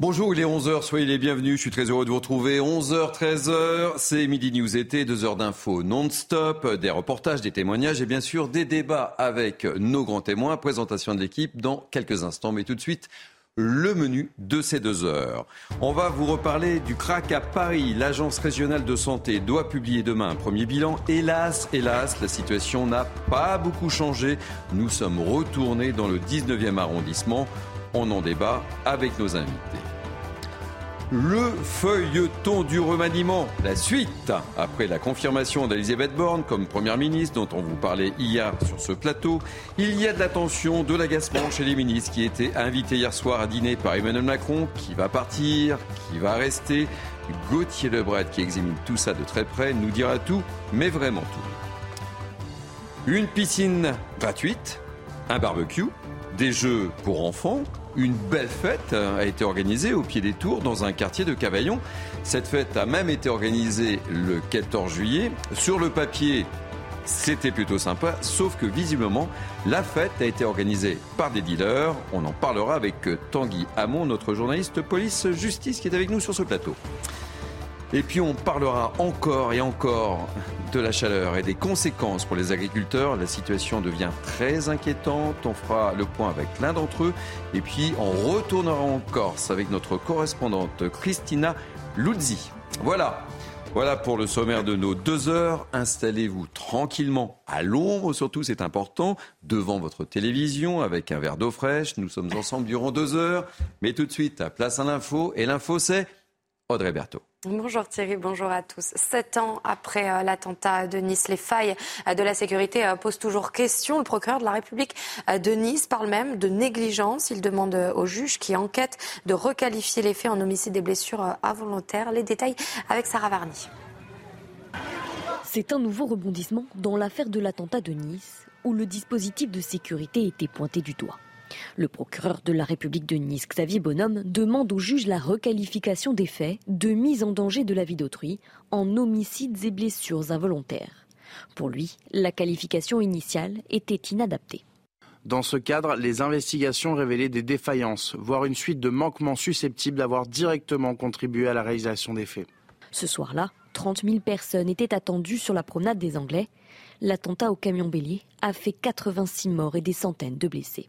Bonjour, il est 11h, soyez les bienvenus, je suis très heureux de vous retrouver. 11h, 13h, c'est Midi News été, deux heures d'infos non-stop, des reportages, des témoignages et bien sûr des débats avec nos grands témoins. Présentation de l'équipe dans quelques instants, mais tout de suite, le menu de ces deux heures. On va vous reparler du crack à Paris. L'Agence régionale de santé doit publier demain un premier bilan. Hélas, hélas, la situation n'a pas beaucoup changé. Nous sommes retournés dans le 19e arrondissement. On en débat avec nos invités le feuilleton du remaniement. La suite, après la confirmation d'Elisabeth Borne comme Première ministre, dont on vous parlait hier sur ce plateau, il y a de la tension, de l'agacement chez les ministres qui étaient invités hier soir à dîner par Emmanuel Macron, qui va partir, qui va rester? Gauthier Lebret, qui examine tout ça de très près, nous dira tout, mais vraiment tout. Une piscine gratuite, un barbecue, des jeux pour enfants, une belle fête a été organisée au pied des tours dans un quartier de Cavaillon. Cette fête a même été organisée le 14 juillet. Sur le papier, c'était plutôt sympa, sauf que visiblement, la fête a été organisée par des dealers. On en parlera avec Tanguy Hamon, notre journaliste police-justice qui est avec nous sur ce plateau. Et puis on parlera encore et encore de la chaleur et des conséquences pour les agriculteurs. La situation devient très inquiétante. On fera le point avec l'un d'entre eux. Et puis on retournera en Corse avec notre correspondante Christina Luzzi. Voilà. Voilà pour le sommaire de nos deux heures. Installez-vous tranquillement à l'ombre, surtout c'est important, devant votre télévision avec un verre d'eau fraîche. Nous sommes ensemble durant deux heures. Mais tout de suite, place à l'info. Et l'info, c'est Audrey Berthaud. Bonjour Thierry, bonjour à tous. Sept ans après euh, l'attentat de Nice, les failles euh, de la sécurité euh, posent toujours question. Le procureur de la République de Nice parle même de négligence. Il demande au juge qui enquête de requalifier les faits en homicide et blessures involontaires. Les détails avec Sarah Varny. C'est un nouveau rebondissement dans l'affaire de l'attentat de Nice, où le dispositif de sécurité était pointé du doigt. Le procureur de la République de Nice, Xavier Bonhomme, demande au juge la requalification des faits de mise en danger de la vie d'autrui en homicides et blessures involontaires. Pour lui, la qualification initiale était inadaptée. Dans ce cadre, les investigations révélaient des défaillances, voire une suite de manquements susceptibles d'avoir directement contribué à la réalisation des faits. Ce soir-là, 30 000 personnes étaient attendues sur la promenade des Anglais l'attentat au camion bélier a fait 86 morts et des centaines de blessés.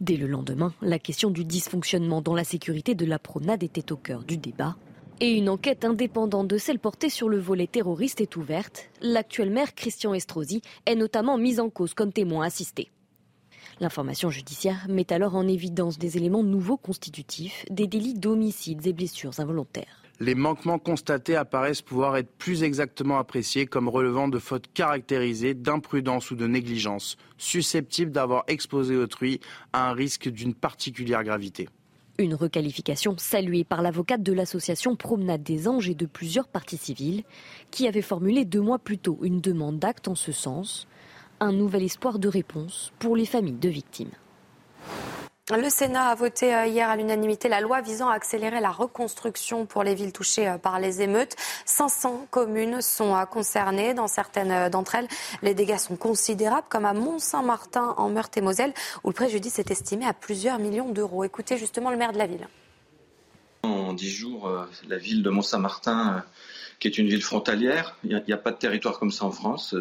Dès le lendemain, la question du dysfonctionnement dans la sécurité de la promenade était au cœur du débat. Et une enquête indépendante de celle portée sur le volet terroriste est ouverte. L'actuel maire Christian Estrosi est notamment mis en cause comme témoin assisté. L'information judiciaire met alors en évidence des éléments nouveaux constitutifs des délits d'homicides et blessures involontaires les manquements constatés apparaissent pouvoir être plus exactement appréciés comme relevant de fautes caractérisées d'imprudence ou de négligence, susceptibles d'avoir exposé autrui à un risque d'une particulière gravité. Une requalification saluée par l'avocate de l'association Promenade des Anges et de plusieurs parties civiles, qui avait formulé deux mois plus tôt une demande d'acte en ce sens. Un nouvel espoir de réponse pour les familles de victimes. Le Sénat a voté euh, hier à l'unanimité la loi visant à accélérer la reconstruction pour les villes touchées euh, par les émeutes. 500 communes sont euh, concernées. Dans certaines d'entre elles, les dégâts sont considérables, comme à Mont-Saint-Martin en Meurthe-et-Moselle, où le préjudice est estimé à plusieurs millions d'euros. Écoutez justement le maire de la ville. En jours, la ville de Mont-Saint-Martin qui est une ville frontalière. Il n'y a, pas de territoire comme ça en France.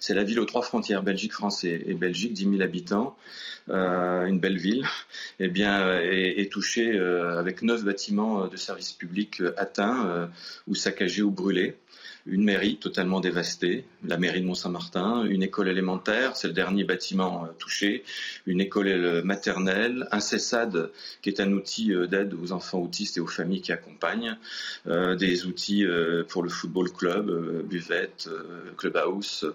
C'est la ville aux trois frontières, Belgique, France et, Belgique, 10 000 habitants. Euh, une belle ville, eh bien, est, est touchée euh, avec neuf bâtiments de services publics atteints ou saccagés ou brûlés une mairie totalement dévastée, la mairie de Mont-Saint-Martin, une école élémentaire, c'est le dernier bâtiment euh, touché, une école maternelle, un CESAD qui est un outil euh, d'aide aux enfants autistes et aux familles qui accompagnent, euh, des outils pour le football club, buvette, clubhouse,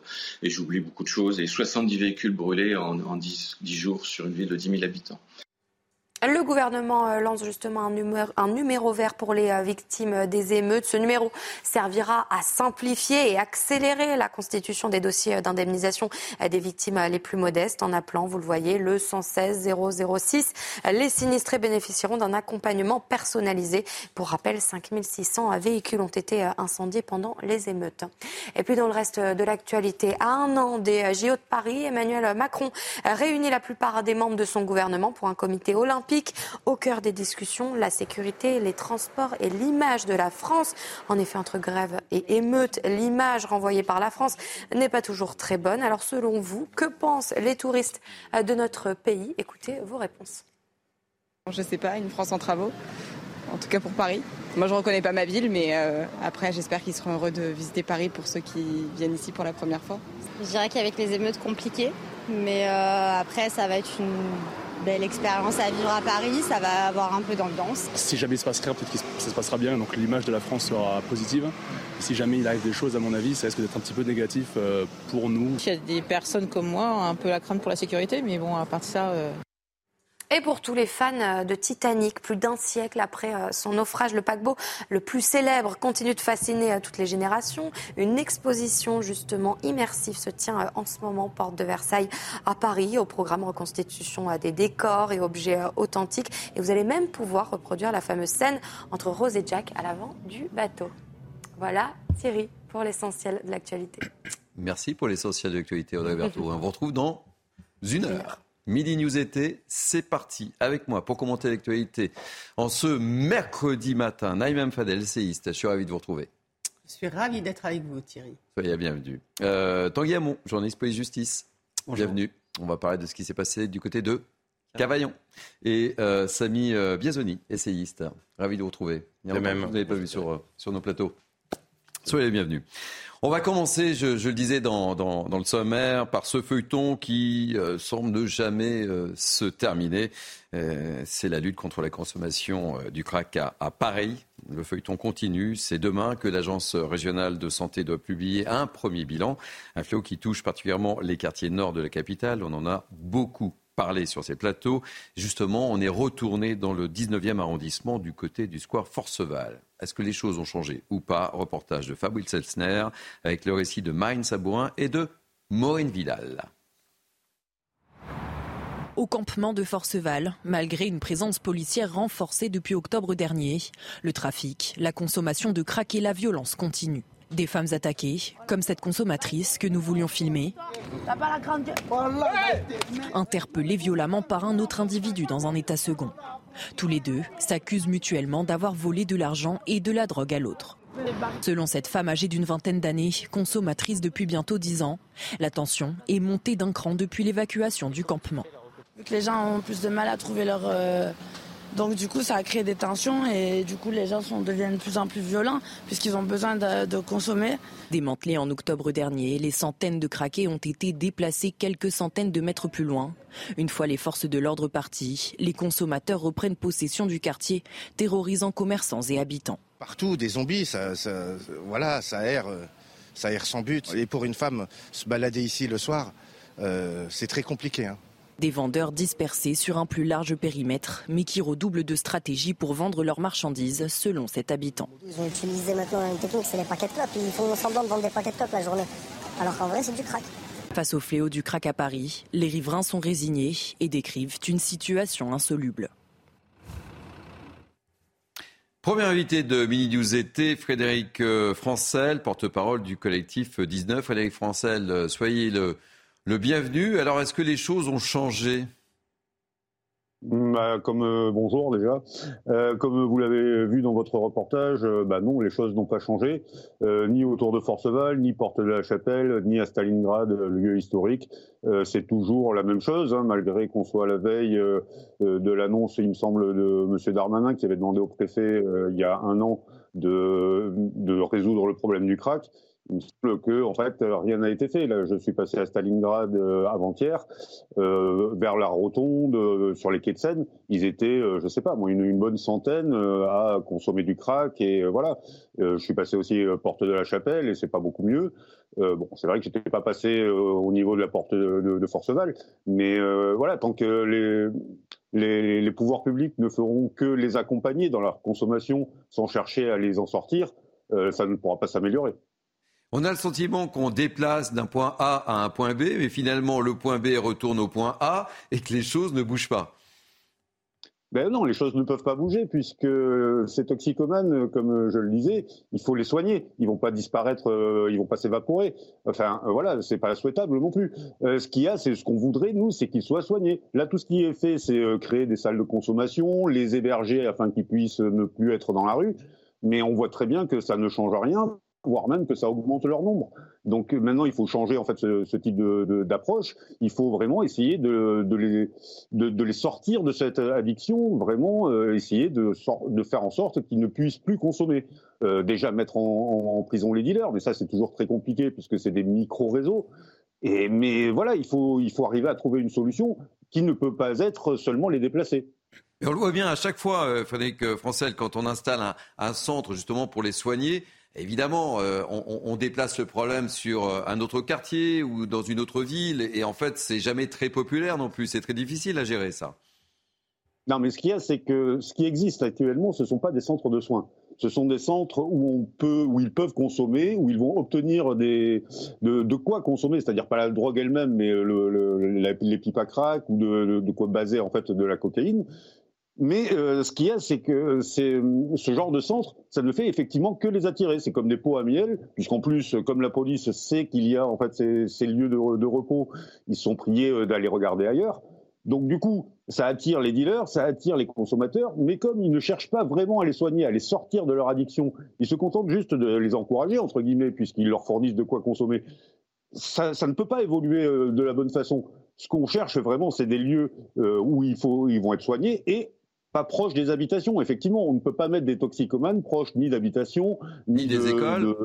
et j'oublie beaucoup de choses, et 70 véhicules brûlés en, en 10, 10 jours sur une ville de 10 000 habitants. Le gouvernement euh, lance justement un numéro, vert pour les euh, victimes des émeutes. Ce numéro servira à simplifier et accélérer la constitution des dossiers d'indemnisation des victimes les plus modestes en appelant, vous le voyez, le 116 006. Les sinistrés bénéficieront d'un accompagnement personnalisé. Pour rappel, 5600 véhicules ont été euh, incendiés pendant les émeutes. Et puis dans le reste de l'actualité, à un an des JO de Paris, Emmanuel Macron réunit la plupart des membres de son gouvernement pour un comité olympique Au cœur des discussions, la sécurité, les transports et l'image de la France. En effet, entre grève et émeute, l'image renvoyée par la France n'est pas toujours très bonne. Alors selon vous, que pensent les touristes de notre pays? Écoutez vos réponses. Je ne sais pas, une France en travaux, en tout cas pour Paris. Moi, je ne reconnais pas ma ville, mais euh, après, j'espère qu'ils seront heureux de visiter Paris pour ceux qui viennent ici pour la première fois. Je dirais qu'avec les émeutes compliquées, mais euh, après, ça va être une belle expérience à vivre à Paris, ça va avoir un peu d'ambiance. Si jamais il se passe rien, peut-être que ça se passera bien, donc l'image de la France sera positive. si jamais il arrive des choses, à mon avis, ça risque d'être un petit peu négatif euh, pour nous. Il y a des personnes comme moi, un peu la crainte pour la sécurité, mais bon, à part de ça, et pour tous les fans euh, de Titanic, plus d'un siècle après euh, son naufrage, le paquebot le plus célèbre continue de fasciner euh, toutes les générations. Une exposition justement immersive se tient en ce moment porte de Versailles à Paris au programme reconstitution des décors et objets authentiques. Et vous allez même pouvoir reproduire la fameuse scène entre Rose et Jack à l'avant du bateau. Voilà Thierry pour l'essentiel de l'actualité. Merci pour l'essentiel de l'actualité Audrey Berthaud. On vous retrouve dans une heure. Midi News été, c'est parti avec moi pour commenter l'actualité. En ce mercredi matin, Naïm Fadel, essayiste, je suis ravi de vous retrouver. Je suis ravi d'être avec vous, Thierry. Soyez bienvenue. Euh, Tanguy Hamon, journaliste police-justice. Bienvenue. On va parler de ce qui s'est passé du côté de Cavaillon. Et euh, Samy euh, Biazoni, essayiste. Ravi de vous retrouver. même. Vous n'avez pas vu sur, euh, sur nos plateaux. Soyez les bienvenus. On va commencer, je, le disais dans, le sommaire, par ce feuilleton qui euh, semble ne jamais euh, se terminer. Euh, c'est la lutte contre la consommation du crack à, à, Paris. Le feuilleton continue. C'est demain que l'Agence régionale de santé doit publier un premier bilan. Un fléau qui touche particulièrement les quartiers nord de la capitale. On en a beaucoup parler sur ces plateaux. Justement, on est retourné dans le 19e arrondissement du côté du square Forceval. Est-ce que les choses ont changé ou pas? Reportage de Fabrice Elsner avec le récit de Marine Sabourin et de Maureen Vidal. Au campement de Forceval, malgré une présence policière renforcée depuis octobre dernier, le trafic, la consommation de crack et la violence continuent. Des femmes attaquées, comme cette consommatrice que nous voulions filmer, interpellée violemment par un autre individu dans un état second. Tous les deux s'accusent mutuellement d'avoir volé de l'argent et de la drogue à l'autre. Selon cette femme âgée d'une vingtaine d'années, consommatrice depuis bientôt dix ans, la tension est montée d'un cran depuis l'évacuation du campement. Les gens ont plus de mal à trouver leur, euh, donc du coup, ça a créé des tensions et du coup, les gens sont, deviennent de plus en plus violents puisqu'ils ont besoin de, consommer. Démantelés en octobre dernier, les centaines de craqués ont été déplacés quelques centaines de mètres plus loin. Une fois les forces de l'ordre parties, les consommateurs reprennent possession du quartier, terrorisant commerçants et habitants. Partout, des zombies, ça, voilà, ça erre, ça erre sans but. Et pour une femme, se balader ici le soir, euh, c'est très compliqué. Hein. Des vendeurs dispersés sur un plus large périmètre, mais qui redoublent de stratégie pour vendre leurs marchandises, selon cet habitant. Ils ont utilisé maintenant une technique, c'est les paquets de clopes. Ils font semblant de vendre des paquets de clopes la journée. Alors qu'en vrai, c'est du crack. Face au fléau du crack à Paris, les riverains sont résignés et décrivent une situation insoluble. Premier invité de Mini News été, Frédéric euh, Francel, porte-parole du collectif 19. Frédéric Francel, euh, soyez le, le bienvenu. Alors, est-ce que les choses ont changé? Bah, comme euh, bonjour déjà, euh, comme vous l'avez vu dans votre reportage, euh, bah non, les choses n'ont pas changé, ni autour de Forceval, ni Porte de la Chapelle, ni à Stalingrad, lieu historique. c'est toujours la même chose, hein, malgré qu'on soit à la veille de l'annonce, il me semble, de M. Darmanin qui avait demandé au préfet il y a un an de, de résoudre le problème du crack. Il me semble que en fait rien n'a été fait. Là, je suis passé à Stalingrad euh, avant-hier, euh, vers la rotonde, euh, sur les quais de Seine. Ils étaient, je sais pas, moi, une, bonne centaine à consommer du crack et voilà. je suis passé aussi porte de la Chapelle et c'est pas beaucoup mieux. bon, c'est vrai que j'étais pas passé au niveau de la porte de, de, Forceval, mais voilà, tant que les pouvoirs publics ne feront que les accompagner dans leur consommation sans chercher à les en sortir, ça ne pourra pas s'améliorer. On a le sentiment qu'on déplace d'un point A à un point B, mais finalement le point B retourne au point A et que les choses ne bougent pas. Ben non, les choses ne peuvent pas bouger puisque ces toxicomanes, comme je le disais, il faut les soigner. Ils vont pas disparaître, euh, ils vont pas s'évaporer. Enfin, euh, voilà, c'est pas souhaitable non plus. Euh, ce qu'il y a, c'est ce qu'on voudrait nous, c'est qu'ils soient soignés. Là, tout ce qui est fait, c'est créer des salles de consommation, les héberger afin qu'ils puissent ne plus être dans la rue. Mais on voit très bien que ça ne change rien voire même que ça augmente leur nombre. Donc euh, maintenant, il faut changer en fait ce, type d'approche. il faut vraiment essayer de, les, de, les, sortir de cette addiction, vraiment euh, essayer de, de, faire en sorte qu'ils ne puissent plus consommer. Euh, déjà mettre en, prison les dealers, mais ça c'est toujours très compliqué puisque c'est des micro-réseaux. Et, mais voilà, il faut, il faut arriver à trouver une solution qui ne peut pas être seulement les déplacer. on le voit bien à chaque fois, Frédéric Francel, quand on installe un centre justement pour les soigner, Évidemment, euh, on, déplace le problème sur euh, un autre quartier ou dans une autre ville, et en fait, c'est jamais très populaire non plus. C'est très difficile à gérer ça. Non, mais ce qu'il y a, c'est que ce qui existe actuellement, ce ne sont pas des centres de soins. Ce sont des centres où on peut, où ils peuvent consommer, où ils vont obtenir de, quoi consommer, c'est-à-dire pas la drogue elle-même, mais les pipes à crack ou de, de, quoi baser en fait de la cocaïne. Mais euh, ce qu'il y a, c'est que c'est ce genre de centre, ça ne fait effectivement que les attirer. C'est comme des pots à miel, puisqu'en plus, comme la police sait qu'il y a en fait ces, lieux de, repos, ils sont priés euh, d'aller regarder ailleurs. Donc du coup, ça attire les dealers, ça attire les consommateurs, mais comme ils ne cherchent pas vraiment à les soigner, à les sortir de leur addiction, ils se contentent juste de les encourager entre guillemets, puisqu'ils leur fournissent de quoi consommer. Ça, ne peut pas évoluer euh, de la bonne façon. Ce qu'on cherche vraiment, c'est des lieux où ils vont être soignés et pas proche des habitations. Effectivement, on ne peut pas mettre des toxicomanes proches ni d'habitations, ni, des écoles,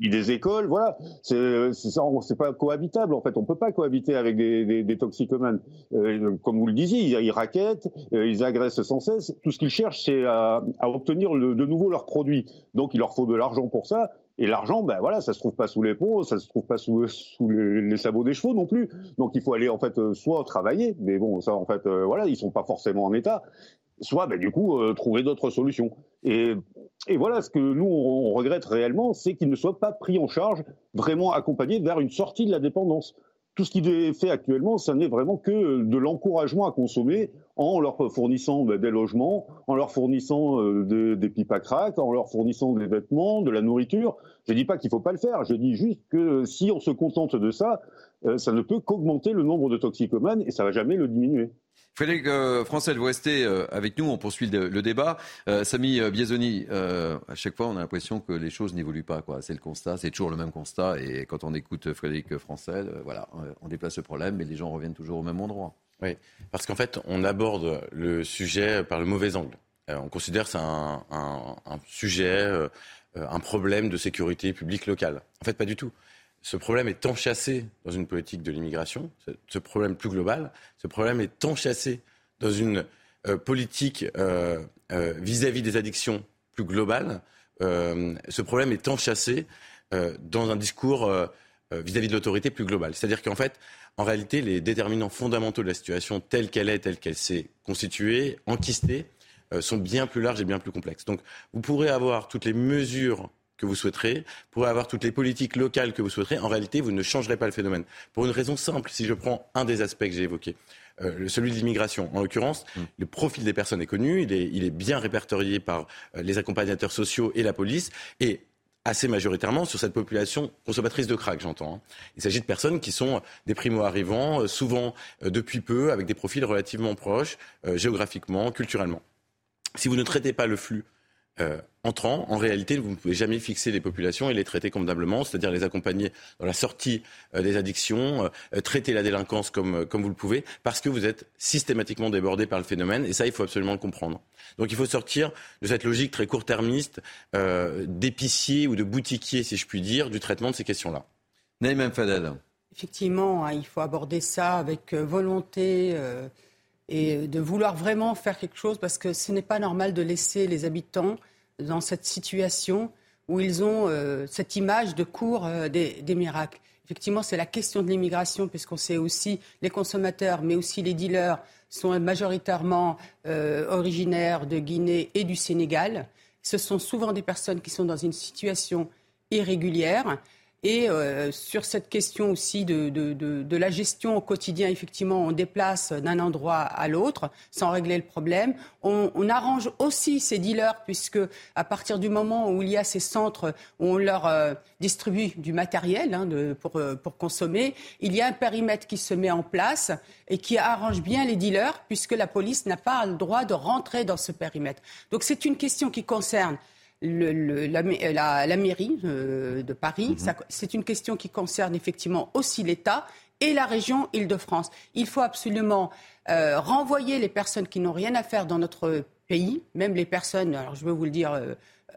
ni des écoles. Voilà, c'est c'est pas cohabitable en fait. On peut pas cohabiter avec des, des, toxicomanes. Euh, comme vous le disiez, ils, ils raquettent, euh, ils agressent sans cesse. Tout ce qu'ils cherchent, c'est à, à, obtenir de nouveau leurs produits. Donc, il leur faut de l'argent pour ça. Et l'argent, ben voilà, ça se trouve pas sous les ponts, ça se trouve pas sous, sous les, sabots des chevaux non plus. Donc il faut aller en fait euh, soit travailler, mais bon, ça en fait, voilà, ils sont pas forcément en état soit ben, du coup euh, trouver d'autres solutions. Et, voilà, ce que nous on, regrette réellement, c'est qu'ils ne soient pas pris en charge, vraiment accompagnés vers une sortie de la dépendance. Tout ce qui est fait actuellement, ça n'est vraiment que de l'encouragement à consommer en leur fournissant ben, des logements, en leur fournissant euh, des pipes à crack, en leur fournissant des vêtements, de la nourriture. Je ne dis pas qu'il ne faut pas le faire, je dis juste que si on se contente de ça, euh, ça ne peut qu'augmenter le nombre de toxicomanes et ça ne va jamais le diminuer. Frédéric euh, Francel, vous restez euh, avec nous, on poursuit le, débat. Euh, Samy Biazoni, à chaque fois on a l'impression que les choses n'évoluent pas. C'est le constat, c'est toujours le même constat. Et quand on écoute Frédéric Francel, voilà, on déplace le problème, mais les gens reviennent toujours au même endroit. Oui, parce qu'en fait, on aborde le sujet par le mauvais angle. on considère que c'est un, un, sujet, un problème de sécurité publique locale. En fait, pas du tout ce problème est enchâssé dans une politique de l'immigration, ce problème plus global, ce problème est enchâssé dans une euh, politique euh, euh, vis-à-vis des addictions plus globale, ce problème est enchâssé dans un discours vis-à-vis de l'autorité plus globale. C'est-à-dire qu'en fait, en réalité, les déterminants fondamentaux de la situation telle qu'elle est, telle qu'elle s'est constituée, enquistée, sont bien plus larges et bien plus complexes. Donc, vous pourrez avoir toutes les mesures que vous souhaiterez, pourrez avoir toutes les politiques locales que vous souhaiterez, en réalité, vous ne changerez pas le phénomène. Pour une raison simple, si je prends un des aspects que j'ai évoqués, euh, celui de l'immigration. En l'occurrence, mm. le profil des personnes est connu, il est, il est bien répertorié par euh, les accompagnateurs sociaux et la police, et assez majoritairement sur cette population consommatrice de crack, j'entends. Hein. Il s'agit de personnes qui sont des primo-arrivants, euh, souvent depuis peu, avec des profils relativement proches, géographiquement, culturellement. Si vous ne traitez pas le flux euh, entrant, en réalité, vous ne pouvez jamais fixer les populations et les traiter convenablement, c'est-à-dire les accompagner dans la sortie euh, des addictions, euh, traiter la délinquance comme, comme vous le pouvez, parce que vous êtes systématiquement débordé par le phénomène, et ça, il faut absolument le comprendre. Donc il faut sortir de cette logique très court-termiste d'épicier ou de boutiquier, si je puis dire, du traitement de ces questions-là. Naïm Fadel. Effectivement, hein, il faut aborder ça avec volonté et de vouloir vraiment faire quelque chose parce que ce n'est pas normal de laisser les habitants dans cette situation où ils ont euh, cette image de cours euh, des, miracles. Effectivement, c'est la question de l'immigration, puisqu'on sait aussi les consommateurs, mais aussi les dealers sont majoritairement euh, originaires de Guinée et du Sénégal. Ce sont souvent des personnes qui sont dans une situation irrégulière Et euh, sur cette question aussi de, de, de, de, la gestion au quotidien, effectivement, on déplace d'un endroit à l'autre sans régler le problème. On, on, arrange aussi ces dealers, puisque à partir du moment où il y a ces centres où on leur euh, distribue du matériel hein, pour, euh, pour consommer, il y a un périmètre qui se met en place et qui arrange bien les dealers, puisque la police n'a pas le droit de rentrer dans ce périmètre. Donc c'est une question qui concerne le, le, la, la, la, mairie euh, de Paris. Mmh. C'est une question qui concerne effectivement aussi l'État et la région Île-de-France. Il faut absolument euh, renvoyer les personnes qui n'ont rien à faire dans notre pays, même les personnes, alors je veux vous le dire euh,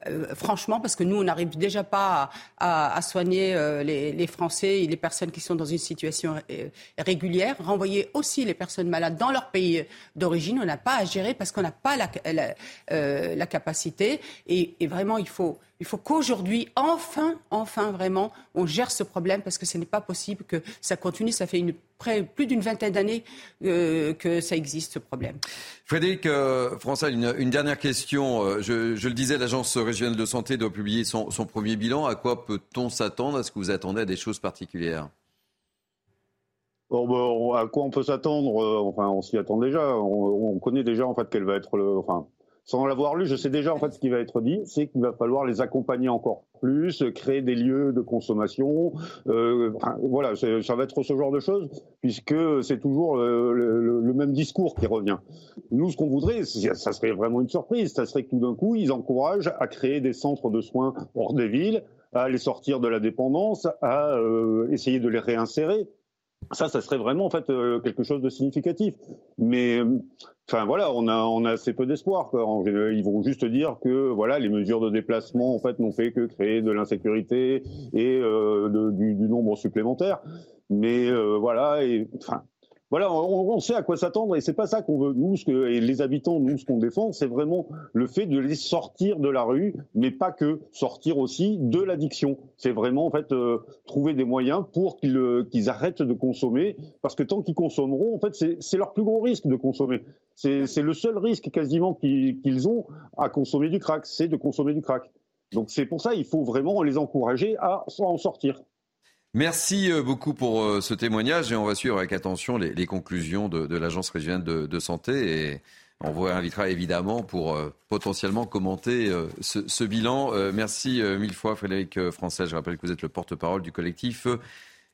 euh, franchement, parce que nous, on n'arrive déjà pas à, soigner euh, les, Français et les personnes qui sont dans une situation euh, régulière. Renvoyer aussi les personnes malades dans leur pays d'origine, on n'a pas à gérer parce qu'on n'a pas la, capacité. Et, vraiment, il faut, il faut qu'aujourd'hui, enfin, enfin, vraiment, on gère ce problème parce que ce n'est pas possible que ça continue. Ça fait une près, plus d'une vingtaine d'années euh, que ça existe, ce problème. Frédéric euh, François, une, une, dernière question. Euh, je, je le disais, l'Agence régionale de santé doit publier son, son premier bilan. À quoi peut-on s'attendre? Est-ce que vous attendez à des choses particulières? Ben, à quoi on peut s'attendre? Enfin, on s'y attend déjà. On, on, connaît déjà en fait quel va être le. Enfin, sans l'avoir lu, je sais déjà en fait ce qui va être dit, c'est qu'il va falloir les accompagner encore plus, créer des lieux de consommation. Euh, voilà, ça va être ce genre de choses, puisque c'est toujours le, le, le, même discours qui revient. Nous, ce qu'on voudrait, ça serait vraiment une surprise, ça serait que tout d'un coup, ils encouragent à créer des centres de soins hors des villes, à les sortir de la dépendance, à euh, essayer de les réinsérer. Ça, ça serait vraiment en fait euh, quelque chose de significatif. Mais Enfin voilà, on a assez peu d'espoir. Ils vont juste dire que voilà, les mesures de déplacement en fait n'ont fait que créer de l'insécurité et euh, du, du, nombre supplémentaire. Mais euh, voilà, et enfin voilà, on, sait à quoi s'attendre et c'est pas ça qu'on veut. Nous, ce que, et les habitants, nous, ce qu'on défend, c'est vraiment le fait de les sortir de la rue, mais pas que sortir aussi de l'addiction. C'est vraiment en fait euh, trouver des moyens pour qu'ils euh, qu'ils arrêtent de consommer, parce que tant qu'ils consommeront, en fait, c'est leur plus gros risque de consommer. C'est le seul risque quasiment qu'ils ont à consommer du crack, c'est de consommer du crack. Donc c'est pour ça il faut vraiment les encourager à en sortir. Merci euh, beaucoup pour euh, ce témoignage et on va suivre avec attention les, les conclusions de, de l'Agence régionale de, de, santé et on vous invitera évidemment pour euh, potentiellement commenter euh, ce, ce, bilan. Euh, merci mille fois Frédéric Français. Je rappelle que vous êtes le porte-parole du collectif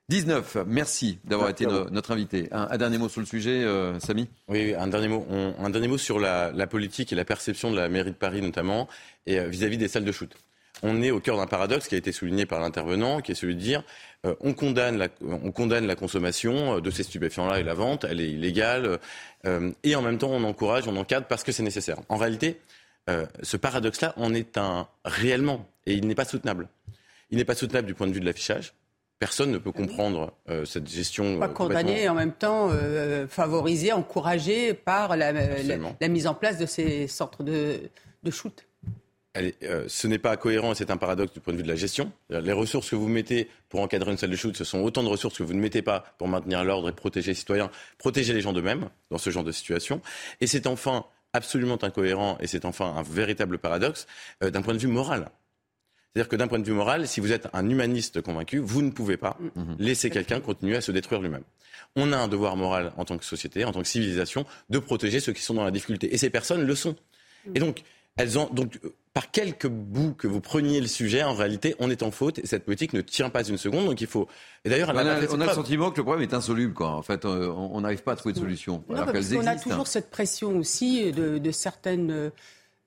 19. Merci d'avoir été no, notre invité. Un, un, dernier mot sur le sujet, Samy? Oui, un dernier mot. On, un dernier mot sur la, la, politique et la perception de la mairie de Paris notamment et vis-à-vis -vis des salles de shoot on est au cœur d'un paradoxe qui a été souligné par l'intervenant, qui est celui de dire euh, on, condamne la, on condamne la consommation de ces stupéfiants-là et la vente, elle est illégale, euh, et en même temps on encourage, on encadre parce que c'est nécessaire. En réalité, euh, ce paradoxe-là en est un réellement, et il n'est pas soutenable. Il n'est pas soutenable du point de vue de l'affichage. Personne ne peut comprendre euh, cette gestion. Pas condamné et en même temps euh, favorisé, encouragé par la, la, la, mise en place de ces centres de, de shoot. Elle, euh, ce n'est pas cohérent et c'est un paradoxe du point de vue de la gestion. Les ressources que vous mettez pour encadrer une salle de shoot, ce sont autant de ressources que vous ne mettez pas pour maintenir l'ordre et protéger les citoyens, protéger les gens d'eux-mêmes dans ce genre de situation. Et c'est enfin absolument incohérent et c'est enfin un véritable paradoxe euh, d'un point de vue moral. C'est-à-dire que d'un point de vue moral, si vous êtes un humaniste convaincu, vous ne pouvez pas mmh. laisser quelqu'un continuer à se détruire lui-même. On a un devoir moral en tant que société, en tant que civilisation, de protéger ceux qui sont dans la difficulté. Et ces personnes le sont. Mmh. Et donc, elles ont donc par quelque bout que vous preniez le sujet, en réalité, on est en faute et cette politique ne tient pas une seconde. Donc il faut. Et d'ailleurs, on, a, on a le sentiment que le problème est insoluble. Quoi. En fait, euh, on n'arrive pas à trouver de solution. Non, alors parce qu'on a toujours cette pression aussi de, de certaines.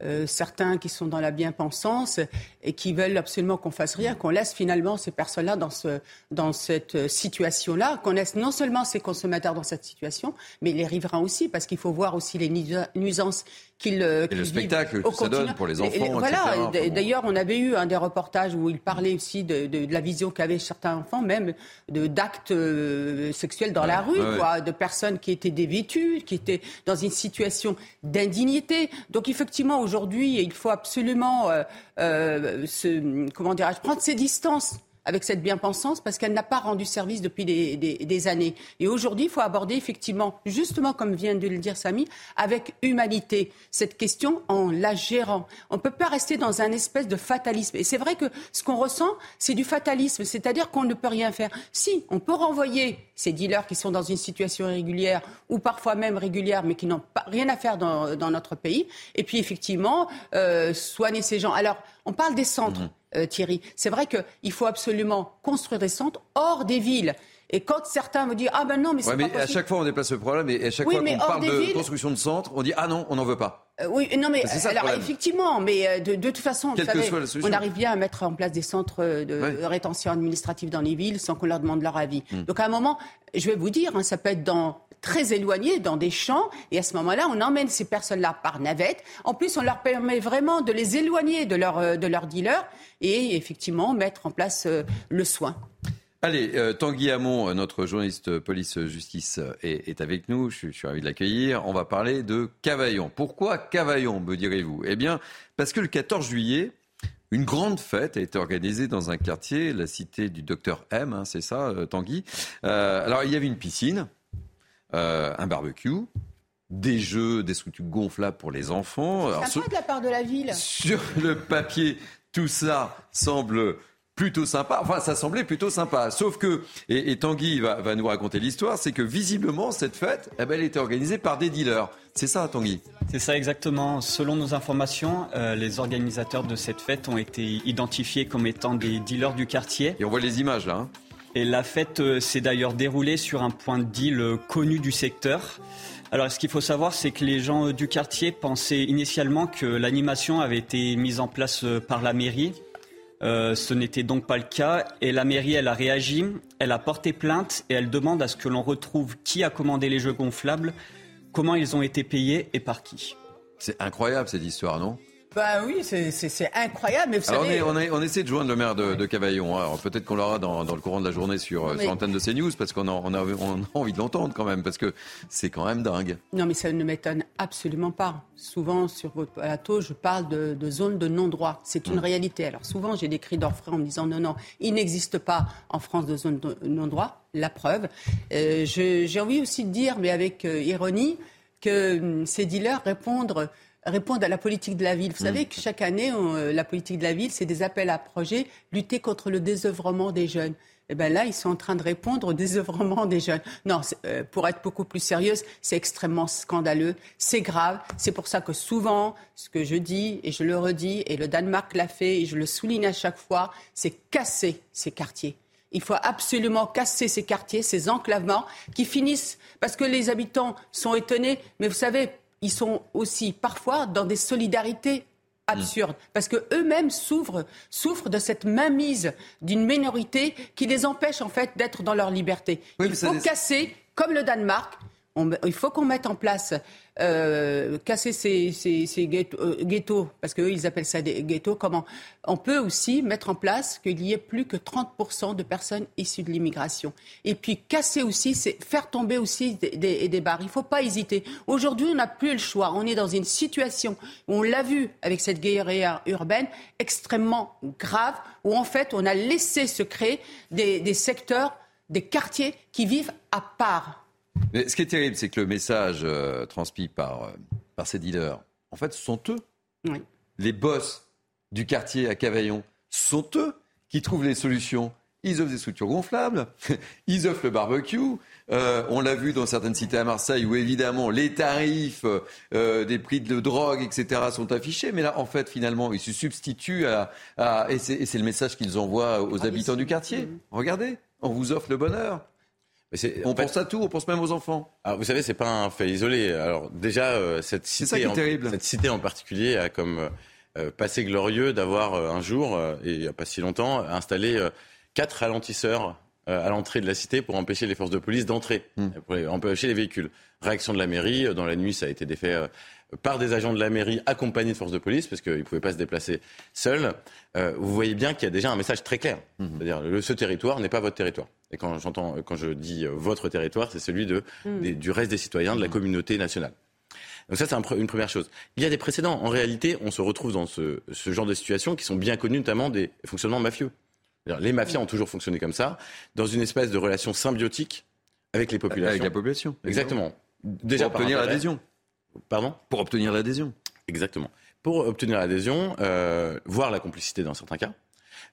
Euh, certains qui sont dans la bien-pensance et qui veulent absolument qu'on fasse rien, qu'on laisse finalement ces personnes-là dans, ce, dans cette situation-là, qu'on laisse non seulement ces consommateurs dans cette situation, mais les riverains aussi, parce qu'il faut voir aussi les nuisances qu'ils euh, qu le spectacle que ça donne pour les enfants. Et, voilà. D'ailleurs, on avait eu un des reportages où il parlait aussi de, de, de la vision qu'avaient certains enfants, même d'actes euh, sexuels dans ouais, la rue, ouais, quoi, ouais. de personnes qui étaient dévêtues, qui étaient dans une situation d'indignité. Donc, effectivement, aujourd'hui, il faut absolument euh, euh se, comment dirais-je, prendre ses distances avec cette bien-pensance parce qu'elle n'a pas rendu service depuis des, années. Et aujourd'hui, il faut aborder effectivement, justement comme vient de le dire Samy, avec humanité cette question en la gérant. On ne peut pas rester dans un espèce de fatalisme. Et c'est vrai que ce qu'on ressent, c'est du fatalisme, c'est-à-dire qu'on ne peut rien faire. Si, on peut renvoyer ces dealers qui sont dans une situation irrégulière ou parfois même régulière, mais qui n'ont rien à faire dans, notre pays. Et puis effectivement, euh, soigner ces gens. Alors, on parle des centres. Mhm. Euh, Thierry. C'est vrai qu'il faut absolument construire des centres hors des villes. Et quand certains me disent ah ben non mais c'est ouais, mais à chaque fois on déplace le problème et à chaque fois qu'on parle de construction de centres, on dit ah non on n'en veut pas. Euh, oui non mais alors effectivement mais euh, de, toute façon on arrive bien à mettre en place des centres de rétention administrative dans les villes sans qu'on leur demande leur avis. Hmm. Donc à un moment je vais vous dire hein, ça peut être dans très éloignés, dans des champs, et à ce moment-là, on emmène ces personnes-là par navette. En plus, on leur permet vraiment de les éloigner de leur, euh, de leur dealer et effectivement mettre en place euh, le soin. Allez, euh, Tanguy Hamon, notre journaliste police-justice, est, avec nous. Je, suis ravi de l'accueillir. On va parler de Cavaillon. Pourquoi Cavaillon, me direz-vous? Eh bien, parce que le 14 juillet, une grande fête a été organisée dans un quartier, la cité du docteur M, hein, c'est ça, Tanguy? alors, il y avait une piscine. Euh, un barbecue, des jeux, des structures gonflables pour les enfants. C'est de la part de la ville. Sur le papier, tout ça semble plutôt sympa. Enfin, ça semblait plutôt sympa. Sauf que, et, Tanguy va, nous raconter l'histoire, c'est que visiblement, cette fête, eh ben, elle était organisée par des dealers. C'est ça, Tanguy? C'est ça exactement. Selon nos informations, euh, les organisateurs de cette fête ont été identifiés comme étant des dealers du quartier. Et on voit les images là. Hein. Et la fête euh, s'est d'ailleurs déroulée sur un point de deal euh, connu du secteur. Alors, ce qu'il faut savoir, c'est que les gens du quartier pensaient initialement que l'animation avait été mise en place par la mairie. Ce n'était donc pas le cas. Et la mairie, elle a réagi, elle a porté plainte et elle demande à ce que l'on retrouve qui a commandé les jeux gonflables, comment ils ont été payés et par qui. C'est incroyable cette histoire, non? Bah oui, c'est incroyable. Mais vous Alors savez... on, est, on, essaie de joindre le maire de, de Cavaillon. Alors peut-être qu'on l'aura dans, dans, le courant de la journée sur, sur l'antenne de CNews parce qu'on a, on a, on a envie de l'entendre quand même parce que c'est quand même dingue. Non mais ça ne m'étonne absolument pas. Souvent sur votre plateau, je parle de, de zones de non-droit. C'est une mm. réalité. Alors souvent j'ai des cris d'orfraie en me disant non, non, il n'existe pas en France de zone de non-droit. La preuve. Euh, j'ai envie aussi de dire, mais avec euh, ironie, que hum, ces dealers répondent répondre à la politique de la ville. Vous mm. savez que chaque année, euh, la politique de la ville, c'est des appels à projets, lutter contre le désœuvrement des jeunes. Et eh bien là, ils sont en train de répondre au désœuvrement des jeunes. Non, euh, pour être beaucoup plus sérieuse, c'est extrêmement scandaleux, c'est grave. C'est pour ça que souvent, ce que je dis, et je le redis, et le Danemark l'a fait, et je le souligne à chaque fois, c'est casser ces quartiers. Il faut absolument casser ces quartiers, ces enclavements qui finissent parce que les habitants sont étonnés. Mais vous savez, ils sont aussi parfois dans des solidarités absurdes, parce que eux-mêmes souffrent, souffrent de cette mainmise d'une minorité qui les empêche en fait d'être dans leur liberté. il faut casser, comme le Danemark, il faut qu'on mette en place euh, casser ces, euh, ghettos, parce qu'eux, ils appellent ça des ghettos, comment? On peut aussi mettre en place qu'il y ait plus que 30% de personnes issues de l'immigration. Et puis casser aussi, c'est faire tomber aussi des, des, barres. Il ne faut pas hésiter. Aujourd'hui, on n'a plus le choix. On est dans une situation, où on l'a vu avec cette guerrière urbaine, extrêmement grave, où en fait, on a laissé se créer des secteurs, des quartiers qui vivent à part. Mais ce qui est terrible, c'est que le message euh, transmis par, euh, par ces dealers, en fait, ce sont eux. Les boss du quartier à Cavaillon, sont eux qui trouvent les solutions. Ils offrent des structures gonflables, ils offrent le barbecue. Euh, on l'a vu dans certaines cités à Marseille où évidemment les tarifs des prix de drogue, etc. sont affichés. Mais là, en fait, finalement, ils se substituent à... et c'est le message qu'ils envoient aux ah habitants du quartier. Regardez, on vous offre le bonheur on pense à tout, on pense même aux enfants. Alors, vous savez, c'est pas un fait isolé. Alors déjà, euh, cette cité, en, cette cité en particulier a comme euh, passé glorieux d'avoir euh, un jour, et il n'y a pas si longtemps, installé quatre ralentisseurs à l'entrée de la cité pour empêcher les forces de police d'entrer, hmm. pour empêcher les véhicules. Réaction de la mairie, dans la nuit, ça a été défait par des agents de la mairie accompagnés de forces de police, parce qu'ils ne pouvaient pas se déplacer seuls. vous voyez bien qu'il y a déjà un message très clair. Hmm. C'est-à-dire, ce territoire n'est pas votre territoire. Et quand j'entends, quand je dis euh, votre territoire, c'est celui de, mm. du reste des citoyens de la mm. communauté nationale. Donc ça, c'est une première chose. Il y a des précédents. En réalité, on se retrouve dans ce, ce, genre de situations qui sont bien connues, notamment des fonctionnements mafieux. Les mafias ont toujours fonctionné comme ça, dans une espèce de relation symbiotique avec les populations. Avec la population. Exactement. Déjà pour obtenir l'adhésion. Pardon Pour obtenir l'adhésion. Exactement. Pour obtenir l'adhésion, euh, voire la complicité dans certains cas.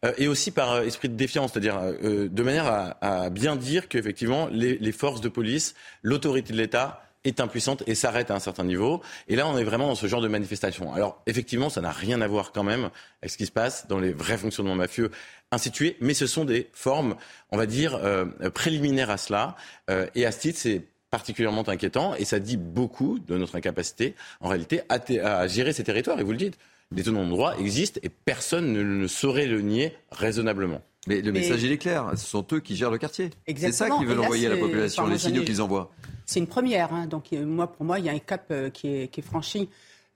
Euh, et aussi par euh, esprit de défiance, c'est-à-dire euh, de manière à, à bien dire qu'effectivement les, les forces de police, l'autorité de l'État est impuissante et s'arrête à un certain niveau. Et là, on est vraiment dans ce genre de manifestation. Alors, effectivement, ça n'a rien à voir quand même avec ce qui se passe dans les vrais fonctionnements mafieux institués, mais ce sont des formes, on va dire, euh, préliminaires à cela. Euh, et à ce titre, c'est particulièrement inquiétant et ça dit beaucoup de notre incapacité, en réalité, à, à gérer ces territoires. Et vous le dites, des tenants de droit existent et personne ne, ne saurait le nier raisonnablement. Mais le message, il est clair. Ce sont eux qui gèrent le quartier. C'est ça qu'ils veulent envoyer à la population, les signaux qu'ils envoient. C'est une première. Hein. Donc, moi, pour moi, il y a un cap euh, qui, est, qui est franchi.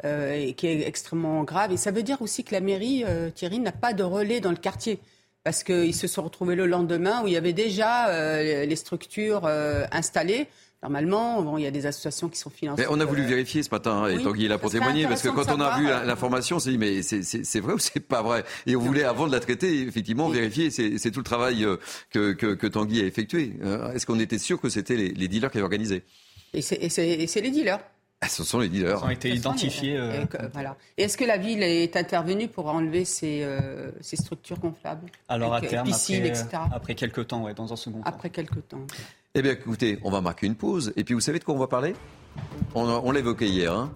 Euh, et qui est extrêmement grave. Et ça veut dire aussi que la mairie, euh, Thierry, n'a pas de relais dans le quartier. Parce qu'ils se sont retrouvés le lendemain où il y avait déjà euh, les structures euh, installées. Normalement, bon, il y a des associations qui sont financées. Mais on a voulu vérifier ce matin, hein, et Oui, Tanguy est là pour témoigner, parce que quand on a vu savoir, l'information, on s'est dit, mais c'est- vrai ou c'est pas vrai? Et on voulait, avant de la traiter, effectivement, vérifier. C'est tout le travail euh, que, que, que Tanguy a effectué. Euh, Est-ce qu'on était sûr que c'était les, les dealers qui avaient organisé? Et c'est- les dealers. Ah, Ce sont les dealers. Ils ont été identifiés. euh, Et que- voilà. Et est-ce que la ville est intervenue pour enlever ces, euh, ces structures gonflables? Alors à Avec, euh, terme, piscine, après, etc. après quelques temps, ouais, dans un second temps. Après quelques temps. Eh bien, écoutez, on va marquer une pause. Et puis, vous savez de quoi on va parler? On, évoqué hier. hein.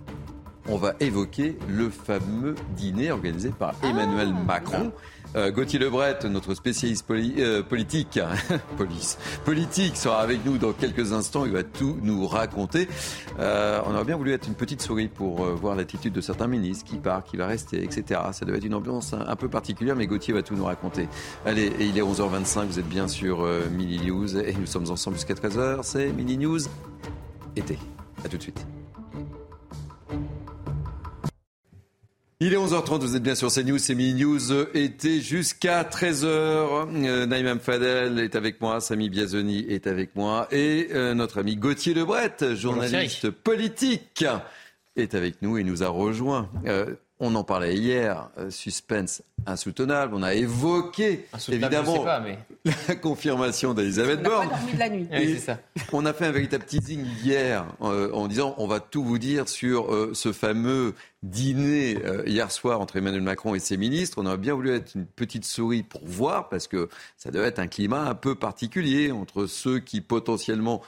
On va évoquer le fameux dîner organisé par Emmanuel Macron. Euh, Gauthier Lebret, notre spécialiste euh, politique, sera avec nous dans quelques instants. Il va tout nous raconter. Euh, on aurait bien voulu être une petite souris pour voir l'attitude de certains ministres qui part, qui va rester, etc. Ça devait être une ambiance un, peu particulière, mais Gauthier va tout nous raconter. Allez, il est 11h25, vous êtes bien sur Mini News et nous sommes ensemble jusqu'à 13h. C'est Mini News été. À tout de suite. Il est 11h30, vous êtes bien sur CNews, c'est Mini News euh, été jusqu'à 13h. Euh, Naïm Fadel est avec moi, Samy Biazoni est avec moi et euh, notre ami Gauthier Lebret, journaliste politique, est avec nous et nous a rejoint. Euh, on en parlait hier, euh, suspense insoutenable. On a évoqué évidemment sais pas, mais- la confirmation d'Elisabeth Borne. dormi de la nuit. Oui, Et c'est ça. On a fait un véritable teasing hier euh, en disant on va tout vous dire sur euh, ce fameux dîner euh, hier soir entre Emmanuel Macron et ses ministres. On aurait bien voulu être une petite souris pour voir parce que ça devait être un climat un peu particulier entre ceux qui potentiellement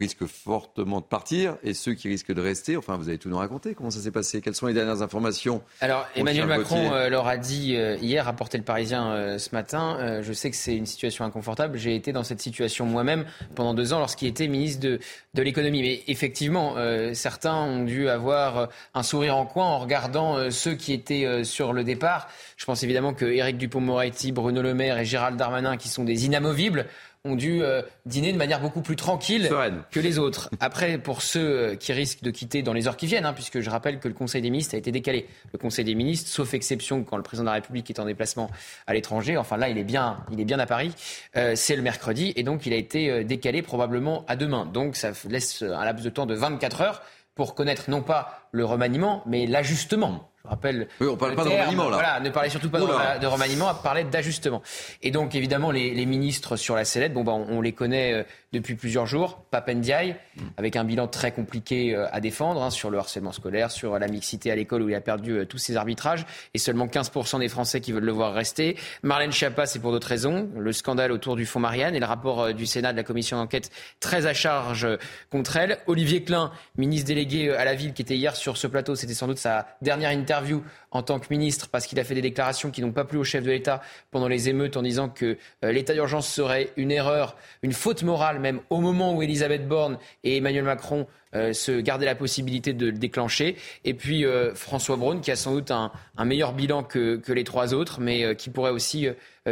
risquent fortement de partir et ceux qui risquent de rester. Enfin, vous avez tout nous raconté. Comment ça s'est passé? Quelles sont les dernières informations? Alors, Emmanuel Macron euh, leur a dit euh, hier, rapporté le Parisien euh, ce matin, euh, je sais que c'est une situation inconfortable. J'ai été dans cette situation moi-même pendant deux ans lorsqu'il était ministre de, de l'économie. Mais effectivement, certains ont dû avoir un sourire en coin en regardant ceux qui étaient sur le départ. Je pense évidemment que Éric Dupond-Moretti, Bruno Le Maire et Gérald Darmanin, qui sont des inamovibles, ont dû euh, dîner de manière beaucoup plus tranquille que les autres. Après, pour ceux euh, qui risquent de quitter dans les heures qui viennent, hein, puisque je rappelle que le Conseil des ministres a été décalé. Le Conseil des ministres, sauf exception quand le président de la République est en déplacement à l'étranger, enfin là, il est bien, il est bien à Paris, euh, c'est le mercredi, et donc il a été euh, décalé probablement à demain. Donc ça laisse un laps de temps de 24 heures pour connaître non pas le remaniement, mais l'ajustement. Je rappelle. Oui, on parle le pas de terme, remaniement, là. Voilà, ne parlez surtout pas de, Oula. de remaniement, à parler d'ajustement. Et donc, évidemment, les, les ministres sur la sellette, bon, ben, on, on les connaît euh, depuis plusieurs jours. Papendiaï, avec un bilan très compliqué euh, à défendre hein, sur le harcèlement scolaire, sur la mixité à l'école où il a perdu euh, tous ses arbitrages, et seulement 15% des Français qui veulent le voir rester. Marlène Schiappa, c'est pour d'autres raisons. Le scandale autour du fonds Marianne et le rapport euh, du Sénat de la commission d'enquête très à charge contre elle. Olivier Klein, ministre délégué à la ville, qui était hier sur ce plateau, c'était sans doute sa dernière interview en tant que ministre parce qu'il a fait des déclarations qui n'ont pas plu au chef de l'État pendant les émeutes en disant que l'état d'urgence serait une erreur, une faute morale même au moment où Elisabeth Borne et Emmanuel Macron euh, se gardaient la possibilité de le déclencher. Et puis euh, François Braun qui a sans doute un, un meilleur bilan que, que les trois autres, mais euh, qui pourrait aussi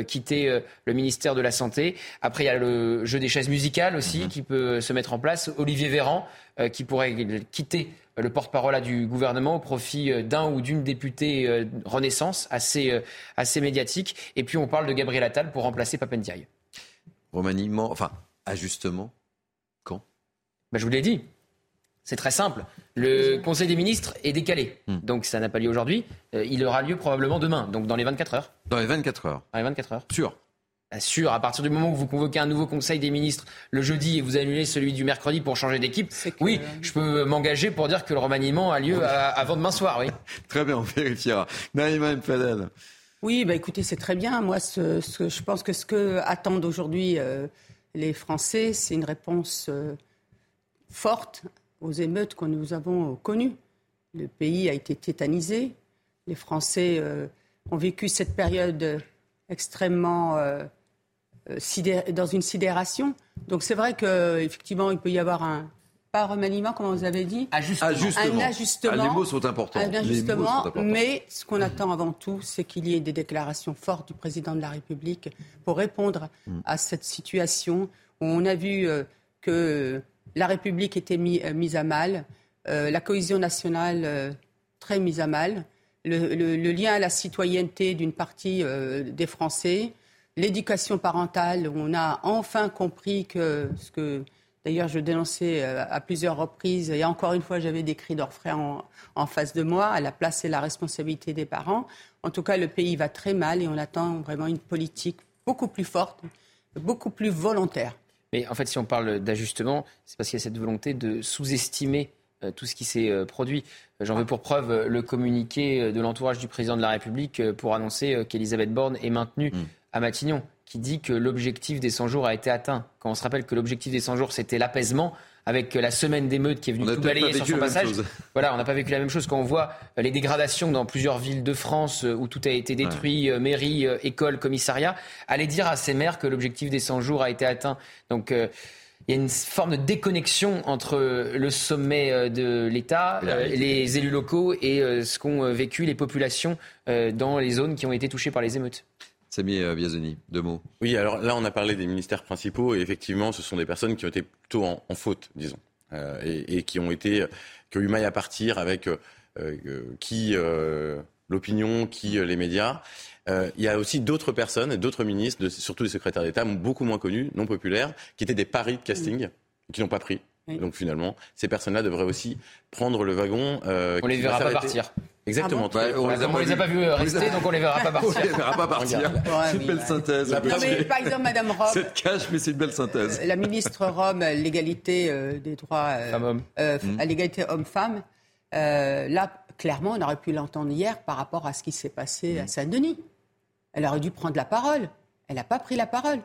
quitter le ministère de la Santé. Après, il y a le jeu des chaises musicales aussi qui peut se mettre en place. Olivier Véran qui pourrait quitter le porte-parole du gouvernement au profit d'un ou d'une députée Renaissance assez, assez médiatique. Et puis on parle de Gabriel Attal pour remplacer Papendiaï. Remaniement, enfin, ajustement. Quand? Bah, je vous l'ai dit. C'est très simple. Le Conseil des ministres est décalé. Donc ça n'a pas lieu aujourd'hui. Euh, il aura lieu probablement demain, donc dans les 24 heures. Dans les 24 heures. Dans les 24 heures. Sûr. Bah, sûr, à partir du moment où vous convoquez un nouveau conseil des ministres le jeudi et vous annulez celui du mercredi pour changer d'équipe, oui, je peux m'engager pour dire que le remaniement a lieu avant demain soir, oui. Très bien, on vérifiera. Naïma Mfadel. Oui, bah écoutez, c'est très bien. Moi, ce, ce, je pense que ce que attendent aujourd'hui euh, les Français, c'est une réponse euh, forte aux émeutes que nous avons connues. Le pays a été tétanisé. Les Français euh, ont vécu cette période extrêmement dans une sidération. Donc c'est vrai qu'effectivement, il peut y avoir un, pas remaniement, comme vous avez dit Ajustement. ajustement. Un ajustement. Ah, les mots sont importants. Un ajustement, mais ce qu'on attend avant tout, c'est qu'il y ait des déclarations fortes du président de la République pour répondre mm. à cette situation où on a vu euh, que la République était euh, mise à mal, euh, la cohésion nationale très mise à mal, le, le, lien à la citoyenneté d'une partie des Français, l'éducation parentale, où on a enfin compris que ce que D'ailleurs, je dénonçais euh, à plusieurs reprises, et encore une fois, j'avais des cris d'orfraie en, en, face de moi, à la place et la responsabilité des parents. En tout cas, le pays va très mal et on attend vraiment une politique beaucoup plus forte, beaucoup plus volontaire. Mais en fait, si on parle d'ajustement, c'est parce qu'il y a cette volonté de sous-estimer euh, tout ce qui s'est euh, produit. J'en veux pour preuve le communiqué de l'entourage du président de la République pour annoncer qu'Elisabeth Borne est maintenue mm. à Matignon qui dit que l'objectif des 100 jours a été atteint. Quand on se rappelle que l'objectif des 100 jours, c'était l'apaisement, avec la semaine d'émeutes qui est venue tout balayer sur son passage. Voilà, on n'a pas vécu la même chose quand on voit les dégradations dans plusieurs villes de France euh, où tout a été détruit, ouais. Euh, mairie, euh, école, commissariat. Allez dire à ces maires que l'objectif des 100 jours a été atteint. Donc il y a une forme de déconnexion entre le sommet de l'État, les élus locaux et ce qu'ont vécu les populations dans les zones qui ont été touchées par les émeutes. Samy euh, Biazoni, deux mots. Oui, alors là, on a parlé des ministères principaux et effectivement, ce sont des personnes qui ont été plutôt en, faute, disons, euh, et, qui ont été, qui ont eu maille à partir avec euh, qui l'opinion, qui les médias. il y a aussi d'autres personnes, d'autres ministres, surtout des secrétaires d'État, beaucoup moins connus, non populaires, qui étaient des paris de casting, qui n'ont pas pris. Donc finalement, ces personnes-là devraient aussi prendre le wagon. Euh, on les verra pas partir. Exactement. Ah on, les les a pas vus rester, donc on les verra pas partir. on les verra pas partir. c'est une belle synthèse. par exemple, Madame Rome. C'est cache, mais c'est une belle synthèse. Euh, la ministre Rome, l'égalité euh, des droits, euh, mmh. à l'égalité homme-femme. là, clairement, on aurait pu l'entendre hier par rapport à ce qui s'est passé à mmh. Saint-Denis. Elle aurait dû prendre la parole. Elle n'a pas pris la parole.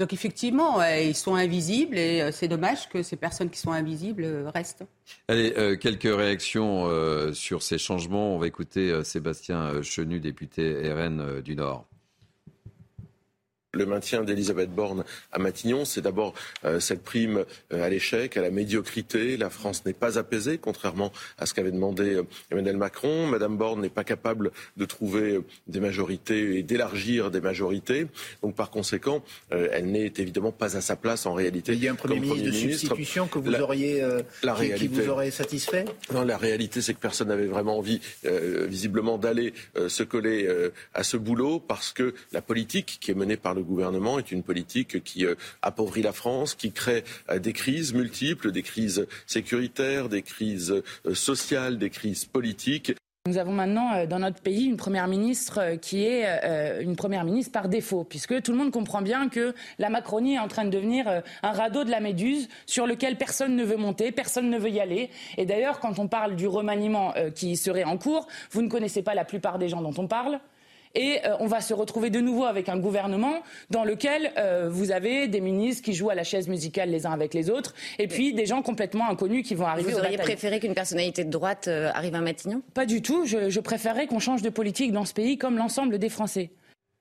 Donc effectivement, ils sont invisibles et euh, c'est dommage que ces personnes qui sont invisibles euh, restent. Allez, euh, quelques réactions sur ces changements. On va écouter Sébastien Chenu, député RN du Nord le maintien d'Elisabeth Borne à Matignon, c'est d'abord euh, cette prime euh, à l'échec, à la médiocrité. La France n'est pas apaisée, contrairement à ce qu'avait demandé euh, Emmanuel Macron. Madame Borne n'est pas capable de trouver des majorités et d'élargir des majorités. Donc, par conséquent, elle n'est évidemment pas à sa place en réalité. Il y a un Premier, ministre, de substitution que vous auriez, la qui, réalité, qui, vous aurait satisfait? Non, la réalité, c'est que personne n'avait vraiment envie, visiblement, d'aller se coller à ce boulot parce que la politique qui est menée par le le gouvernement est une politique qui euh, appauvrit la France, qui crée euh, des crises multiples, des crises sécuritaires, des crises euh, sociales, des crises politiques. Nous avons maintenant dans notre pays une première ministre qui est une première ministre par défaut, puisque tout le monde comprend bien que la Macronie est en train de devenir un radeau de la méduse sur lequel personne ne veut monter, personne ne veut y aller. Et d'ailleurs, quand on parle du remaniement qui serait en cours, vous ne connaissez pas la plupart des gens dont on parle. Et euh, on va se retrouver de nouveau avec un gouvernement dans lequel euh, vous avez des ministres qui jouent à la chaise musicale les uns avec les autres, et puis des gens complètement inconnus qui vont arriver. Vous auriez préféré qu'une personnalité de droite euh, arrive à Matignon? Pas du tout. Je, je préférerais qu'on change de politique dans ce pays comme l'ensemble des Français.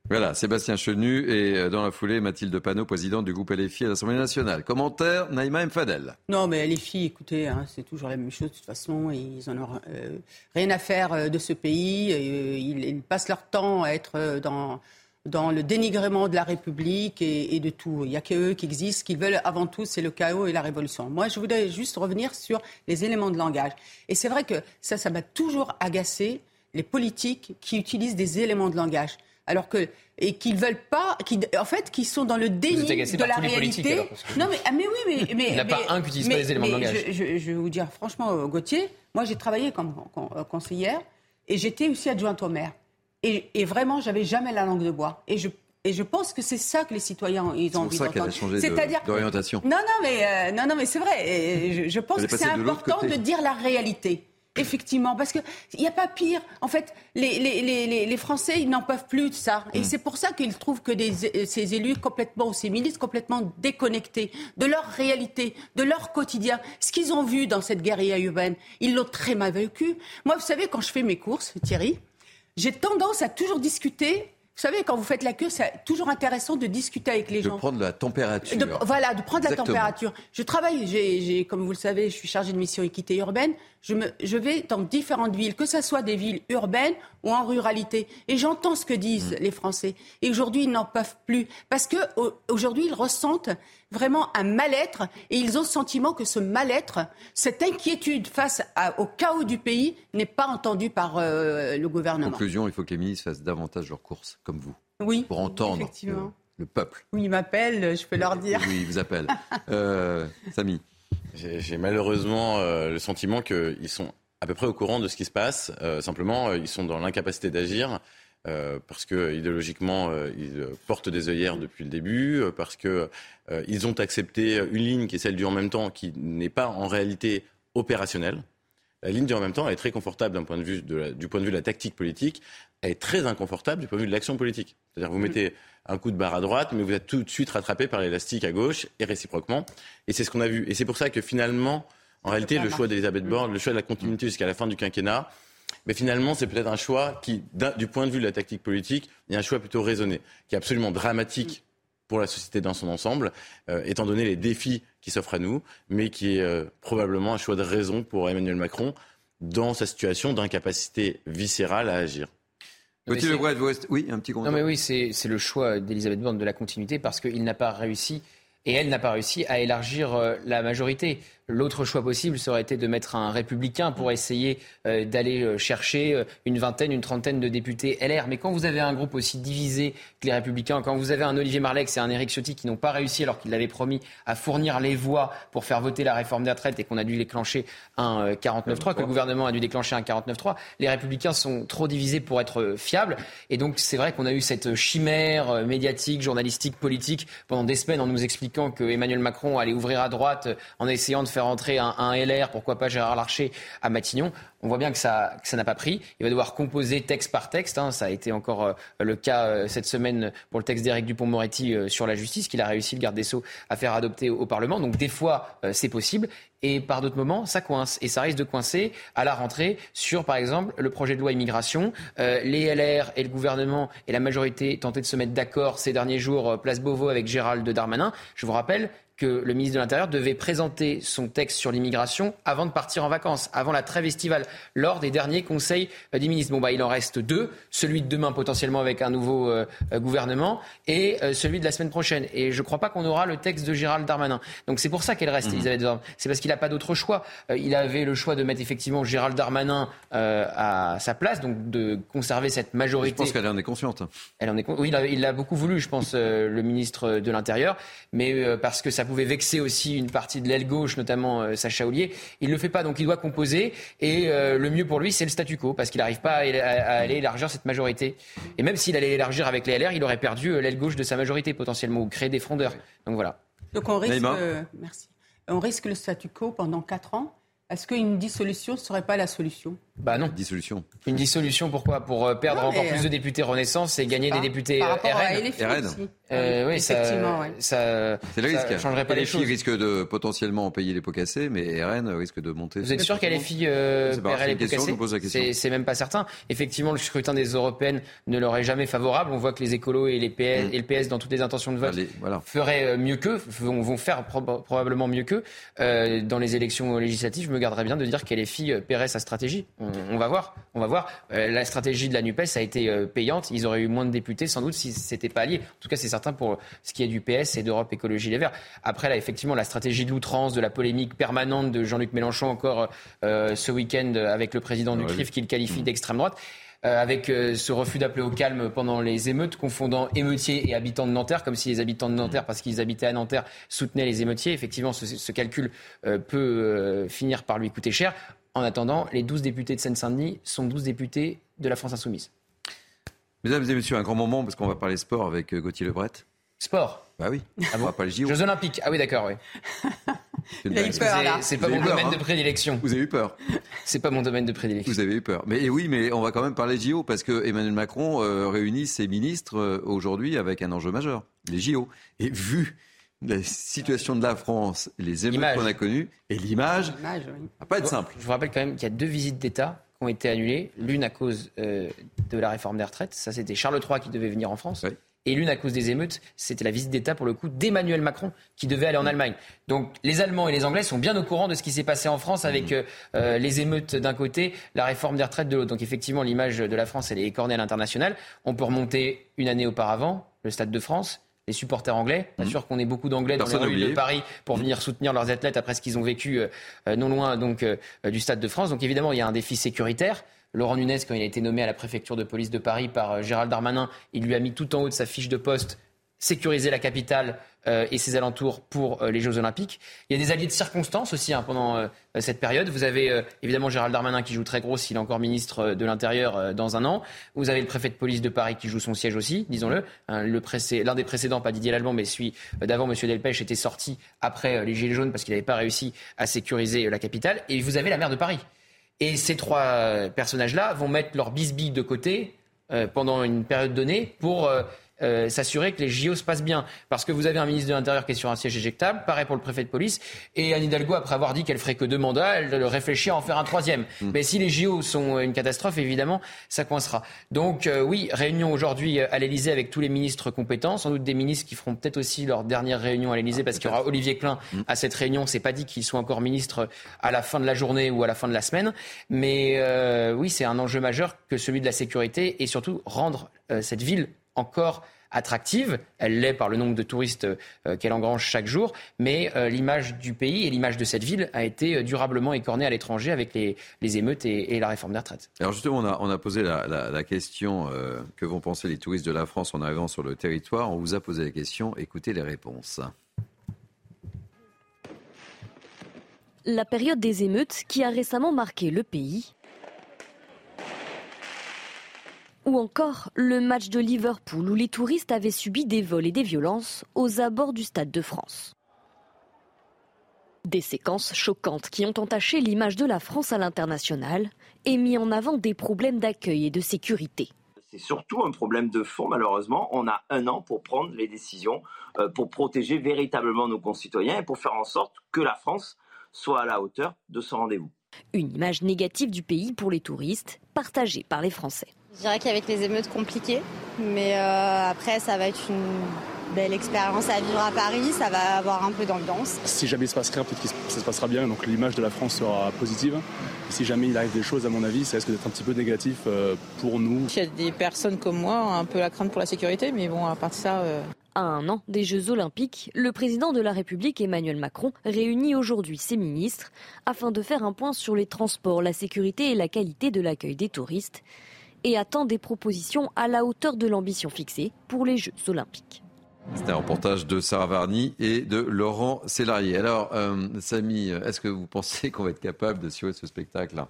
Voilà, Sébastien Chenu et euh, dans la foulée, Mathilde Panot, présidente du groupe LFI à l'Assemblée nationale. Commentaire, Naïma Mfadel. Non, mais LFI, écoutez, hein, c'est toujours la même chose de toute façon. Ils n'en ont euh, rien à faire euh, de ce pays. ils, passent leur temps à être dans, dans le dénigrement de la République et, de tout. Il n'y a qu'eux qui existent. Ce qu'ils veulent avant tout, c'est le chaos et la révolution. Moi, je voudrais juste revenir sur les éléments de langage. Et c'est vrai que ça, ça m'a toujours agacé les politiques qui utilisent des éléments de langage alors que et qu'ils veulent pas, qui, en fait, qui sont dans le déni de la réalité. non, mais, ah, mais oui, mais, mais il n'y a pas un qui utilise pas les éléments de langage. Je, je, vais vous dire franchement, euh, Gauthier, moi j'ai travaillé comme, euh, conseillère et j'étais aussi adjointe au maire. Et, et vraiment, j'avais jamais la langue de bois. Et je et je pense que c'est ça que les citoyens ils ont envie d'entendre. C'est-à-dire d'orientation. Non, non, mais euh, non, non, mais c'est vrai. Et je, pense que c'est important de dire la réalité. Effectivement, parce qu'il n'y a pas pire. En fait, les, les, les, les Français, ils n'en peuvent plus de ça. Et mm. c'est pour ça qu'ils trouvent que des, ces élus complètement, ces milices complètement déconnectés de leur réalité, de leur quotidien, ce qu'ils ont vu dans cette guérilla urbaine, ils l'ont très mal vécu. Moi, vous savez, quand je fais mes courses, Thierry, j'ai tendance à toujours discuter vous savez, quand vous faites la queue, c'est toujours intéressant de discuter avec les gens. De prendre la température. voilà, de prendre la température. Je travaille, j'ai, comme vous le savez, je suis chargée de mission équité urbaine. Je, me, je vais dans différentes villes, que ce soit des villes urbaines ou en ruralité. Et j'entends ce que disent mm. les Français. Et aujourd'hui, ils n'en peuvent plus. Parce qu'aujourd'hui, ils ressentent vraiment un mal-être et ils ont le sentiment que ce mal-être, cette inquiétude face au chaos du pays n'est pas entendue par euh, le gouvernement. Conclusion, il faut que les ministres fassent davantage leurs courses, comme vous. Oui. Pour entendre le, peuple. Oui, ils m'appellent, je peux leur dire. Oui, ils vous appellent. euh, Samy. J'ai malheureusement euh, le sentiment qu'ils sont à peu près au courant de ce qui se passe. Euh, simplement, ils sont dans l'incapacité d'agir. Euh, parce que idéologiquement, euh, ils portent des œillères depuis le début, euh, parce qu'ils ont accepté une ligne qui est celle du en même temps, qui n'est pas en réalité opérationnelle. La ligne du en même temps est très confortable d'un point de vue de du point de vue de la tactique politique, elle est très inconfortable du point de vue de l'action politique. C'est-à-dire vous mm. mettez un coup de barre à droite, mais vous êtes tout de suite rattrapé par l'élastique à gauche et réciproquement. Et c'est ce qu'on a vu. Et c'est pour ça que finalement, en réalité, le choix d'Elisabeth Borne, le choix de la continuité jusqu'à la fin du quinquennat, mais finalement, c'est peut-être un choix qui, du point de vue de la tactique politique, est un choix plutôt raisonné, qui est absolument dramatique pour la société dans son ensemble, euh, étant donné les défis qui s'offrent à nous, mais qui est euh, probablement un choix de raison pour Emmanuel Macron dans sa situation d'incapacité viscérale à agir. Oui, un petit Non, mais oui, c'est le choix d'Elisabeth Borne de la continuité parce qu'il n'a pas réussi et elle n'a pas réussi à élargir euh, la majorité. L'autre choix possible serait été de mettre un républicain pour essayer euh, d'aller euh, chercher euh, une vingtaine, une trentaine de députés LR. Mais quand vous avez un groupe aussi divisé que les républicains, quand vous avez un Olivier Marlex et un Éric Ciotti qui n'ont pas réussi alors qu'ils l'avaient promis à fournir les voix pour faire voter la réforme des retraites et qu'on a dû déclencher un 49-3, que le gouvernement a dû déclencher un 49-3, les républicains sont trop divisés pour être fiables. Et donc c'est vrai qu'on a eu cette chimère médiatique, journalistique, politique pendant des semaines en nous expliquant que Emmanuel Macron allait ouvrir à droite en essayant de faire rentrer un, LR, pourquoi pas Gérard Larcher à Matignon. On voit bien que ça ça n'a pas pris. Il va devoir composer texte par texte. Hein. Ça a été encore euh, le cas euh, cette semaine pour le texte d'Éric Dupont-Moretti euh, sur la justice, qu'il a réussi, le garde des Sceaux, à faire adopter au, Parlement. Donc des fois, c'est possible. Et par d'autres moments, ça coince. Et ça risque de coincer à la rentrée sur, par exemple, le projet de loi immigration. les LR et le gouvernement et la majorité tentaient de se mettre d'accord ces derniers jours, place Beauvau avec Gérald Darmanin. Je vous rappelle que le ministre de l'Intérieur devait présenter son texte sur l'immigration avant de partir en vacances, avant la trêve estivale, lors des derniers conseils euh, des ministres. Bon, bah, il en reste deux, celui de demain potentiellement avec un nouveau euh, euh, gouvernement et celui de la semaine prochaine. Et je ne crois pas qu'on aura le texte de Gérald Darmanin. Donc c'est pour ça qu'elle reste, mmh. Elisabeth Borne. C'est parce qu'il n'a pas d'autre choix. il avait le choix de mettre effectivement Gérald Darmanin à sa place, donc de conserver cette majorité. Je pense qu'elle en est consciente. Elle en est Oui, il l'a beaucoup voulu, je pense, le ministre de l'Intérieur, mais parce que ça pouvait vexer aussi une partie de l'aile gauche, notamment euh, Sacha Ollier. Il ne le fait pas, donc il doit composer. Et euh, le mieux pour lui, c'est le statu quo, parce qu'il n'arrive pas à, aller élargir cette majorité. Et même s'il allait élargir avec les LR, il aurait perdu euh, l'aile gauche de sa majorité potentiellement, ou créer des frondeurs. Donc voilà. Donc on risque, merci. On risque le statu quo pendant 4 ans. Est-ce qu'une dissolution ne serait pas la solution? Bah non. Dissolution. Une dissolution, pourquoi? Pour euh, perdre encore plus de euh, députés Renaissance et gagner des députés Par rapport RN. À RN. Euh, oui, Effectivement, ça, C'est le risque. changerait pas les, filles risquent de potentiellement payer les pots cassés, mais RN risque de monter. Vous êtes sûr qu'elle les filles euh, les pots cassés C'est même pas certain. Effectivement, le scrutin des européennes ne leur est jamais favorable. On voit que les écolos et, les PS, mm. et le PS, dans toutes les intentions de vote, feraient mieux qu'eux, vont, faire probablement mieux qu'eux. dans les élections législatives, je me garderais bien de dire qu'elle les filles paieraient sa stratégie on, va voir. On va voir. Euh, la stratégie de la Nupes a été euh, payante. Ils auraient eu moins de députés sans doute si c'était pas allié. En tout cas, c'est certain pour ce qui est du PS et d'Europe Écologie Les Verts. Après, là, effectivement, la stratégie de l'outrance, de la polémique permanente de Jean-Luc Mélenchon encore euh, ce week-end avec le président du CRIF qu'il qualifie d'extrême droite. avec ce refus d'appeler au calme pendant les émeutes, confondant émeutiers et habitants de Nanterre, comme si les habitants de Nanterre, parce qu'ils habitaient à Nanterre, soutenaient les émeutiers. Effectivement, ce, calcul peut finir par lui coûter cher. En attendant, les 12 députés de Seine-Saint-Denis sont 12 députés de la France insoumise. Mesdames et messieurs, un grand moment parce qu'on va parler sport avec euh, Gauthier Lebret. Sport Bah oui. Ah bon pas les JO. Jeux Olympiques. Ah oui, d'accord, oui. C'est une blague. C'est pas Vous mon avez eu peur, domaine hein de prédilection. Vous avez eu peur. C'est pas mon domaine de prédilection. Vous avez eu peur. Mais et oui, mais on va quand même parler JO parce que Emmanuel Macron euh, réunit ses ministres euh, aujourd'hui avec un enjeu majeur, les JO. Et vu la situation de la France, les émeutes qu'on a connues et l'image, L'image, oui. va pas être simple. Je vous rappelle quand même qu'il y a deux visites d'État qui ont été annulées. L'une à cause euh, de la réforme des retraites. Ça, c'était Charles III qui devait venir en France. Et l'une à cause des émeutes, c'était la visite d'État pour le coup d'Emmanuel Macron qui devait aller en Allemagne. Donc les Allemands et les Anglais sont bien au courant de ce qui s'est passé en France avec euh, euh, les émeutes d'un côté, la réforme des retraites de l'autre. Donc effectivement, l'image de la France, elle est écornée à l'international. On peut remonter une année auparavant, le Stade de France. Les supporters anglais, pas sûr qu'on ait beaucoup d'anglais dans les rues de Paris pour venir soutenir leurs athlètes après ce qu'ils ont vécu euh, euh, non loin donc euh, du Stade de France. Donc évidemment, il y a un défi sécuritaire. Laurent Nunez, quand il a été nommé à la préfecture de police de Paris par euh, Gérald Darmanin, il lui a mis tout en haut de sa fiche de poste sécuriser la capitale euh, et ses alentours pour euh, les Jeux Olympiques. Il y a des alliés de circonstance aussi hein, pendant euh, cette période. Vous avez évidemment Gérald Darmanin qui joue très gros s'il est encore ministre de l'Intérieur dans un an. Vous avez le préfet de police de Paris qui joue son siège aussi, disons-le. Hein, L'un des précédents, pas Didier Lallemand, mais celui d'avant, Monsieur Delpech, était sorti après les Gilets jaunes parce qu'il n'avait pas réussi à sécuriser la capitale. Et vous avez la maire de Paris. Et ces trois personnages-là vont mettre leur bisbille de côté pendant une période donnée pour euh, euh, s'assurer que les JO se passent bien. Parce que vous avez un ministre de l'Intérieur qui est sur un siège éjectable, pareil pour le préfet de police, et Anne Hidalgo, après avoir dit qu'elle ferait que deux mandats, elle réfléchit à en faire un troisième. Mais si les JO sont une catastrophe, évidemment, ça coincera. Donc euh, oui, réunion aujourd'hui à l'Elysée avec tous les ministres compétents, sans doute des ministres qui feront peut-être aussi leur dernière réunion à l'Elysée, parce qu'il y aura Olivier Klein à cette réunion. C'est pas dit qu'il soit encore ministre à la fin de la journée ou à la fin de la semaine, mais euh, oui, c'est un enjeu majeur que celui de la sécurité et surtout rendre euh, cette ville encore attractive. Elle l'est par le nombre de touristes euh, qu'elle engrange chaque jour, mais euh, l'image du pays et l'image de cette ville a été euh, durablement écornée à l'étranger avec les, les émeutes et, et la réforme des retraites. Alors justement, on a, on a posé la, la- la question euh, que vont penser les touristes de la France en arrivant sur le territoire. On vous a posé la question. Écoutez les réponses. La période des émeutes qui a récemment marqué le pays. Ou encore le match de Liverpool où les touristes avaient subi des vols et des violences aux abords du Stade de France. Des séquences choquantes qui ont entaché l'image de la France à l'international et mis en avant des problèmes d'accueil et de sécurité. C'est surtout un problème de fond, malheureusement. On a un an pour prendre les décisions, euh, pour protéger véritablement nos concitoyens et pour faire en sorte que la France soit à la hauteur de ce rendez-vous. Une image négative du pays pour les touristes, partagée par les Français. Je dirais qu'avec les émeutes compliquées, mais euh, après ça va être une belle expérience à vivre à Paris, ça va avoir un peu d'ambiance. Si jamais il se passe rien, peut-être que ça se passera bien, donc l'image de la France sera positive. Et si jamais il arrive des choses, à mon avis, ça risque d'être un petit peu négatif euh, pour nous. Il y a des personnes comme moi, un peu la crainte pour la sécurité, mais bon, à part de ça. euh, À un an des Jeux Olympiques, le président de la République Emmanuel Macron réunit aujourd'hui ses ministres afin de faire un point sur les transports, la sécurité et la qualité de l'accueil des touristes et attend des propositions à la hauteur de l'ambition fixée pour les Jeux Olympiques. C'était un reportage de Sarah Varny et de Laurent Sélarié. Alors, euh, Samy, est-ce que vous pensez qu'on va être capable d'assurer ce spectacle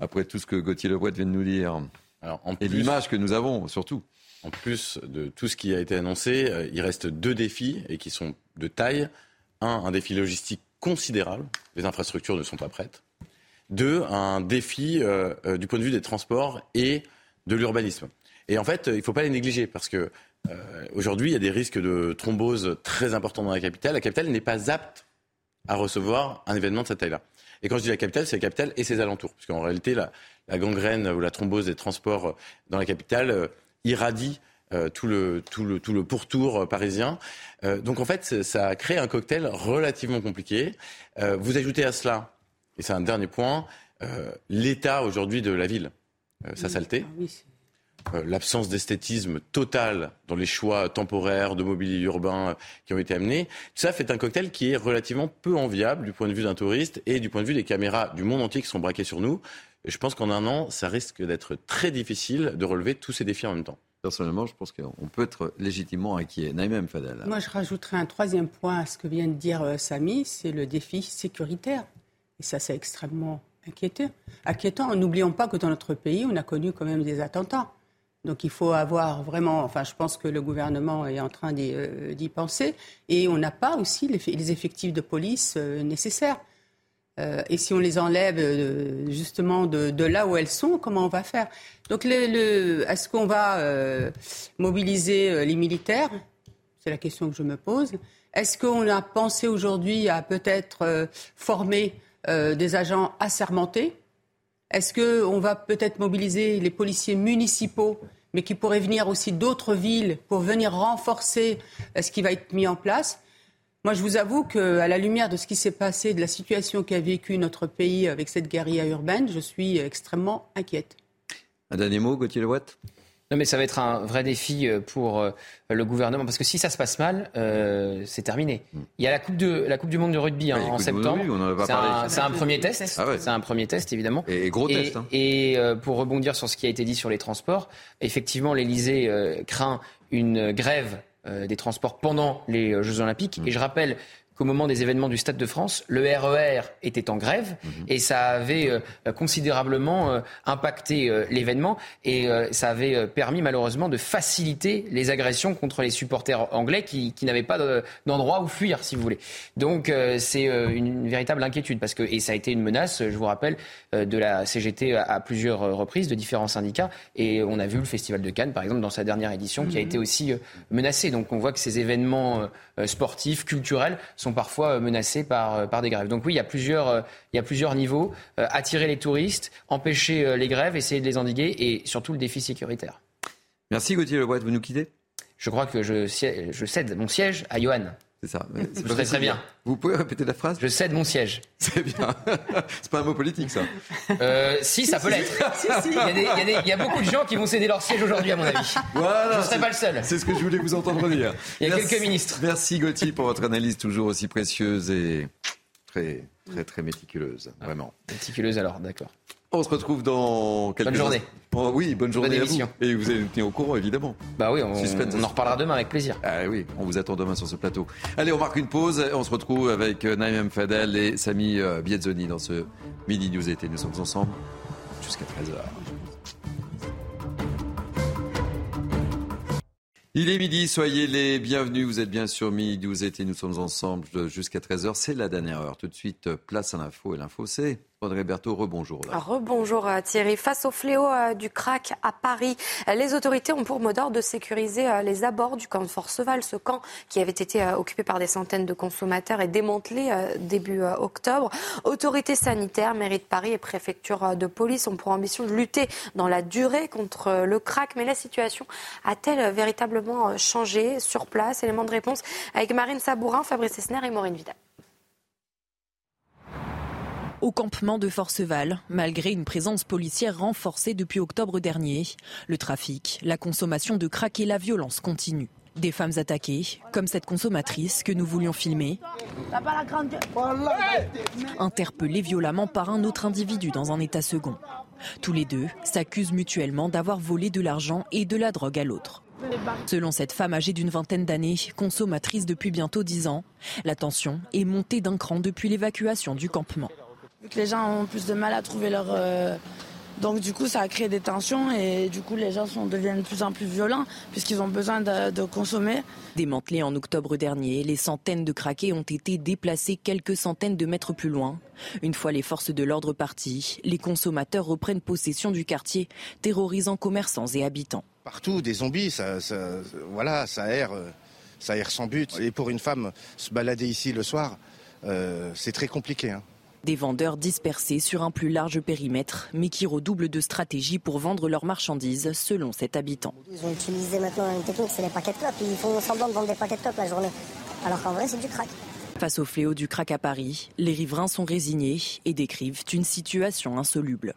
après tout ce que Gauthier Lebret vient de nous dire Alors, en Et plus- l'image que nous avons, surtout? En plus de tout ce qui a été annoncé, euh, il reste deux défis et qui sont de taille. Un, un défi logistique considérable. Les infrastructures ne sont pas prêtes. Deux, un défi euh, euh, du point de vue des transports et de l'urbanisme. Et en fait, euh, il ne faut pas les négliger parce que euh, aujourd'hui, il y a des risques de thrombose très importants dans la capitale. La capitale n'est pas apte à recevoir un événement de cette taille-là. Et quand je dis la capitale, c'est la capitale et ses alentours. Parce qu'en réalité, la, la gangrène ou la thrombose des transports euh, dans la capitale euh, irradie euh, tout, le, tout, le, tout le pourtour parisien. Donc en fait, ça crée un cocktail relativement compliqué. Vous ajoutez à cela, et c'est un dernier point, l'état aujourd'hui de la ville, sa saleté. Euh, l'absence d'esthétisme total dans les choix temporaires de mobilier urbain euh, qui ont été amenés. Tout ça fait un cocktail qui est relativement peu enviable du point de vue d'un touriste et du point de vue des caméras du monde entier qui sont braquées sur nous. Et je pense qu'en un an, ça risque d'être très difficile de relever tous ces défis en même temps. Personnellement, je pense qu'on peut être légitimement inquiet. Naïm Fadel. Moi, je rajouterais un troisième point à ce que vient de dire euh, Samy, c'est le défi sécuritaire. Et ça, c'est extrêmement inquiétant. inquiétant. N'oublions pas que dans notre pays, on a connu quand même des attentats. Donc il faut avoir vraiment, enfin je pense que le gouvernement est en train d'y euh, penser, et on n'a pas aussi les, effectifs de police euh, nécessaires. Euh, et si on les enlève justement de, là où elles sont, comment on va faire? Donc est-ce qu'on va mobiliser les militaires? C'est la question que je me pose. Est-ce qu'on a pensé aujourd'hui à peut-être former des agents assermentés Est-ce qu'on va peut-être mobiliser les policiers municipaux mais qui pourrait venir aussi d'autres villes pour venir renforcer euh, ce qui va être mis en place? Moi, je vous avoue qu'à la lumière de ce qui s'est passé, de la situation qu'a vécu notre pays avec cette guérilla urbaine, je suis extrêmement inquiète. Un dernier mot, Gauthier Lewatt non, mais ça va être un vrai défi euh, pour euh, le gouvernement parce que si ça se passe mal, euh, c'est terminé. Hmm. Il y a la coupe de la coupe du monde de rugby hein, en septembre. C'est un, premier test. Ah c'est un premier test évidemment. Et, gros test. Hein. Et pour rebondir sur ce qui a été dit sur les transports, effectivement, l'Elysée craint une grève des transports pendant les Jeux Olympiques. Hmm. Et je rappelle qu'au moment des événements du Stade de France, le RER e était en grève mhm. et ça avait euh, considérablement euh, impacté euh, l'événement et ça avait permis malheureusement de faciliter les agressions contre les supporters anglais qui, qui n'avaient pas d'endroit où fuir, si vous voulez. Donc c'est une véritable inquiétude parce que et ça a été une menace, je vous rappelle, de la CGT à, plusieurs reprises de différents syndicats et on a vu le Festival de Cannes, par exemple, dans sa dernière édition, qui a mhm. été aussi menacé. Donc on voit que ces événements sportifs, culturels sont parfois euh, menacés par, euh, par des grèves. Donc oui, il y a plusieurs, euh, il y a plusieurs niveaux. attirer les touristes, empêcher les grèves, essayer de les endiguer et surtout le défi sécuritaire. Merci Gauthier Lebois, vous nous quittez Je crois que je, je cède mon siège à Johan. C'est ça. C'est très bien. Vous pouvez répéter la phrase? Je cède mon siège. C'est bien. C'est pas un mot politique, ça. Euh, si, ça peut l'être. Il, y a beaucoup de gens qui vont céder leur siège aujourd'hui, à mon avis. Voilà. Je ne serai pas le seul. C'est ce que je voulais vous entendre dire. Il y a quelques ministres. Merci Gauthier pour votre analyse toujours aussi précieuse et très, très, très méticuleuse. Vraiment. Méticuleuse alors, d'accord. On se retrouve dans quelques Bonne journée. Oui, bonne journée à vous. Et vous allez nous tenir au courant, évidemment. Bah oui, on, on en reparlera demain avec plaisir. Ah oui, on vous attend demain sur ce plateau. Allez, on marque une pause. On se retrouve avec euh, Naïm Fadel et Samy euh, Bietzoni dans ce Midi News été. Nous sommes ensemble jusqu'à 13h. Il est midi, soyez les bienvenus. Vous êtes bien sur Midi News été. Nous sommes ensemble jusqu'à 13h. C'est la dernière heure. Tout de suite, place à l'info. Et l'info, c'est Rebonjour. Rebonjour euh, Thierry. Face au fléau euh, du crack à Paris, les autorités ont pour mot d'ordre de sécuriser euh, les abords du camp de Forceval. Ce camp qui avait été occupé par des centaines de consommateurs et démantelé début octobre. Autorités sanitaires, mairie de Paris et préfecture de police ont pour ambition de lutter dans la durée contre le crack. Mais la situation a-t-elle véritablement changé sur place? Élément de réponse avec Marine Sabourin, Fabrice Esner et Maureen Vidal. Au campement de Forceval, malgré une présence policière renforcée depuis octobre dernier, le trafic, la consommation de crack et la violence continuent. Des femmes attaquées, comme cette consommatrice que nous voulions filmer, interpellées violemment par un autre individu dans un état second. Tous les deux s'accusent mutuellement d'avoir volé de l'argent et de la drogue à l'autre. Selon cette femme âgée d'une vingtaine d'années, consommatrice depuis bientôt dix ans, la tension est montée d'un cran depuis l'évacuation du campement que les gens ont plus de mal à trouver leur. Euh, donc du coup, ça a créé des tensions et du coup, les gens sont, deviennent de plus en plus violents puisqu'ils ont besoin de, consommer. Démantelés en octobre dernier, les centaines de craqués ont été déplacés quelques centaines de mètres plus loin. Une fois les forces de l'ordre parties, les consommateurs reprennent possession du quartier, terrorisant commerçants et habitants. Partout, des zombies, ça, voilà, ça erre, ça erre sans but. Et pour une femme, se balader ici le soir, euh, c'est très compliqué. Hein. Des vendeurs dispersés sur un plus large périmètre, mais qui redoublent de stratégie pour vendre leurs marchandises, selon cet habitant. Ils ont utilisé maintenant une technique, c'est les paquets de clopes. Ils font semblant de vendre des paquets de clopes la journée. Alors qu'en vrai, c'est du crack. Face au fléau du crack à Paris, les riverains sont résignés et décrivent une situation insoluble.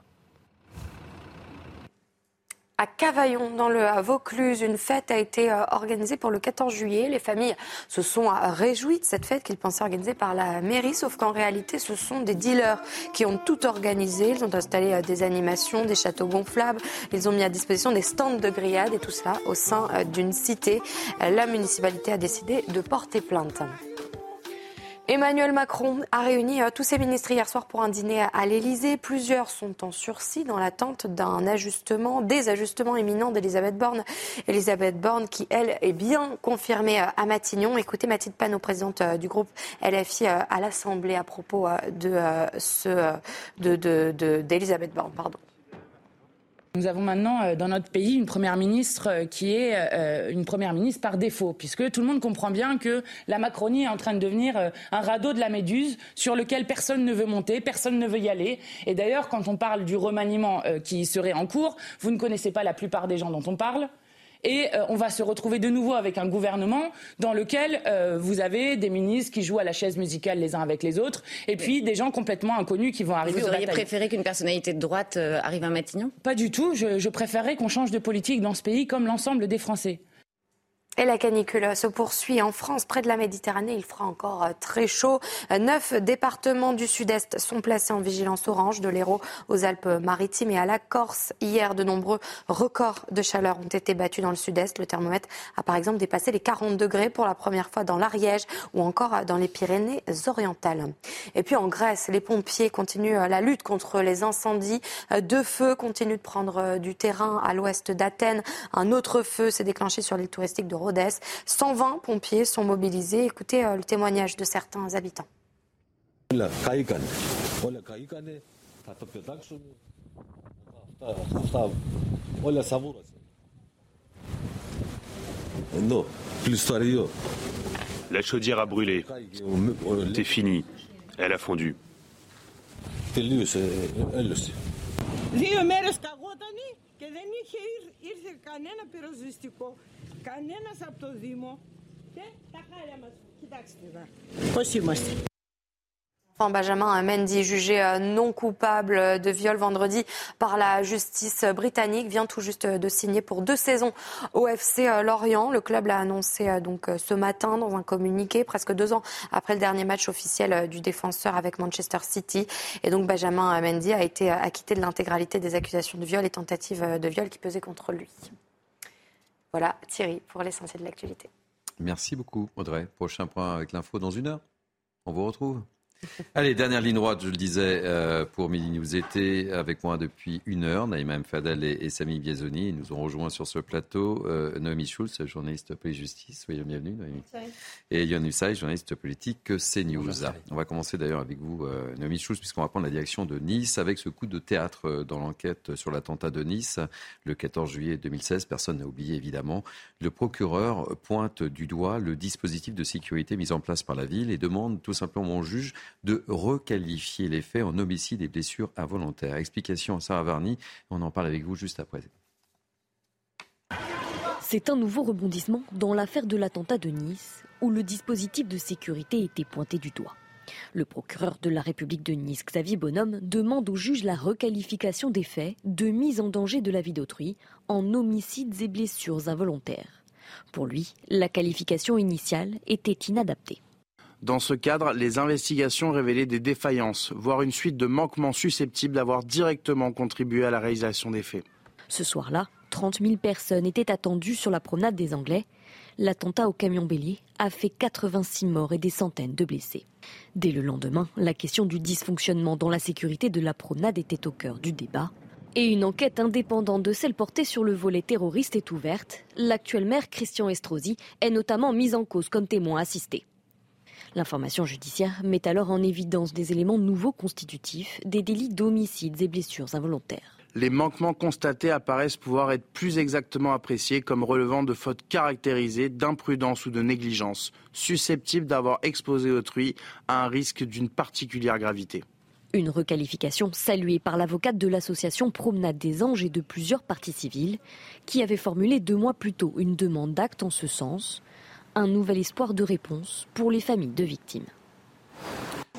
À Cavaillon, dans le Vaucluse, une fête a été euh, organisée pour le 14 juillet. Les familles se sont euh, réjouies de cette fête qu'ils pensaient organisée par la mairie, sauf qu'en réalité, ce sont des dealers qui ont tout organisé. Ils ont installé euh, des animations, des châteaux gonflables. Ils ont mis à disposition des stands de grillades et tout cela au sein d'une cité. La municipalité a décidé de porter plainte. Emmanuel Macron a réuni euh, tous ses ministres hier soir pour un dîner à l'Elysée. Plusieurs sont en sursis dans l'attente d'un ajustement, des ajustements éminents d'Elisabeth Borne. Elisabeth Borne qui, elle, est bien confirmée euh, à Matignon. Écoutez Mathilde Panot, présidente euh, du groupe LFI à l'Assemblée à propos de ce, d'Elisabeth Borne. Pardon. Nous avons maintenant euh, dans notre pays une première ministre euh, qui est euh, une première ministre par défaut, puisque tout le monde comprend bien que la Macronie est en train de devenir un radeau de la Méduse sur lequel personne ne veut monter, personne ne veut y aller. Et d'ailleurs, quand on parle du remaniement qui serait en cours, vous ne connaissez pas la plupart des gens dont on parle. Et euh, on va se retrouver de nouveau avec un gouvernement dans lequel euh, vous avez des ministres qui jouent à la chaise musicale les uns avec les autres, et puis des gens complètement inconnus qui vont arriver. Vous auriez préféré qu'une personnalité de droite euh, arrive à Matignon? Pas du tout. Je, je préférerais qu'on change de politique dans ce pays comme l'ensemble des Français. Et la canicule se poursuit en France, près de la Méditerranée. Il fera encore euh, très chaud. Neuf départements du sud-est sont placés en vigilance orange, de l'Hérault aux Alpes-Maritimes et à la Corse. Hier, de nombreux records de chaleur ont été battus dans le sud-est. Le thermomètre a par exemple dépassé les 40 degrés pour la première fois dans l'Ariège ou encore dans les Pyrénées-Orientales. Et puis en Grèce, les pompiers continuent euh, la lutte contre les incendies. Euh, deux feux continuent de prendre du terrain à l'ouest d'Athènes. Un autre feu s'est déclenché sur l'île touristique de Rhodes 120 pompiers sont mobilisés. Écoutez euh, le témoignage de certains habitants. La chaudière a brûlé. C'est fini. Elle a fondu. Κανένας από το Δήμο και τα χάλια μας. Κοιτάξτε εδώ. Πώς είμαστε. Benjamin Mendy, jugé euh, non coupable de viol vendredi par la justice britannique, vient tout juste de signer pour deux saisons au FC euh, Lorient. Le club l'a annoncé euh, donc ce matin dans un communiqué, presque deux ans après le dernier match officiel du défenseur avec Manchester City. Et donc Benjamin Mendy a été acquitté de l'intégralité des accusations de viol et tentatives de viol qui pesaient contre lui. Voilà, Thierry, pour l'essentiel de l'actualité. Merci beaucoup, Audrey. Prochain point avec l'info dans une heure. On vous retrouve. Allez, dernière ligne droite, je le disais, euh, pour Midi News été, avec moi depuis une heure, Naïma M. Fadel et, Samy Biazoni. Ils nous ont rejoints sur ce plateau. Euh, Noémie Schulz, journaliste police-justice. Soyez bienvenue, Noémie. Et Yann Usaï, journaliste politique CNews. On va commencer d'ailleurs avec vous, euh, Noémie Schulz, puisqu'on va prendre la direction de Nice avec ce coup de théâtre euh, dans l'enquête sur l'attentat de Nice le 14 juillet 2016. Personne n'a oublié, évidemment. Le procureur pointe du doigt le dispositif de sécurité mis en place par la ville et demande tout simplement au juge de requalifier les faits en homicide et blessures involontaires. Explication à Sarah Varny, on en parle avec vous juste après. C'est un nouveau rebondissement dans l'affaire de l'attentat de Nice, où le dispositif de sécurité était pointé du doigt. Le procureur de la République de Nice, Xavier Bonhomme, demande au juge la requalification des faits de mise en danger de la vie d'autrui en homicides et blessures involontaires. Pour lui, la qualification initiale était inadaptée. Dans ce cadre, les investigations révélaient des défaillances, voire une suite de manquements susceptibles d'avoir directement contribué à la réalisation des faits. Ce soir-là, 30 000 personnes étaient attendues sur la promenade des Anglais. L'attentat au camion bélier a fait 86 morts et des centaines de blessés. Dès le lendemain, la question du dysfonctionnement dans la sécurité de la promenade était au cœur du débat. Et une enquête indépendante de celle portée sur le volet terroriste est ouverte. L'actuel maire Christian Estrosi est notamment mis en cause comme témoin assisté. L'information judiciaire met alors en évidence des éléments nouveaux constitutifs des délits d'homicides et blessures involontaires. Les manquements constatés apparaissent pouvoir être plus exactement appréciés comme relevant de fautes caractérisées d'imprudence ou de négligence, susceptibles d'avoir exposé autrui à un risque d'une particulière gravité. Une requalification saluée par l'avocate de l'association Promenade des Anges et de plusieurs parties civiles, qui avait formulé deux mois plus tôt une demande d'acte en ce sens un nouvel espoir de réponse pour les familles de victimes.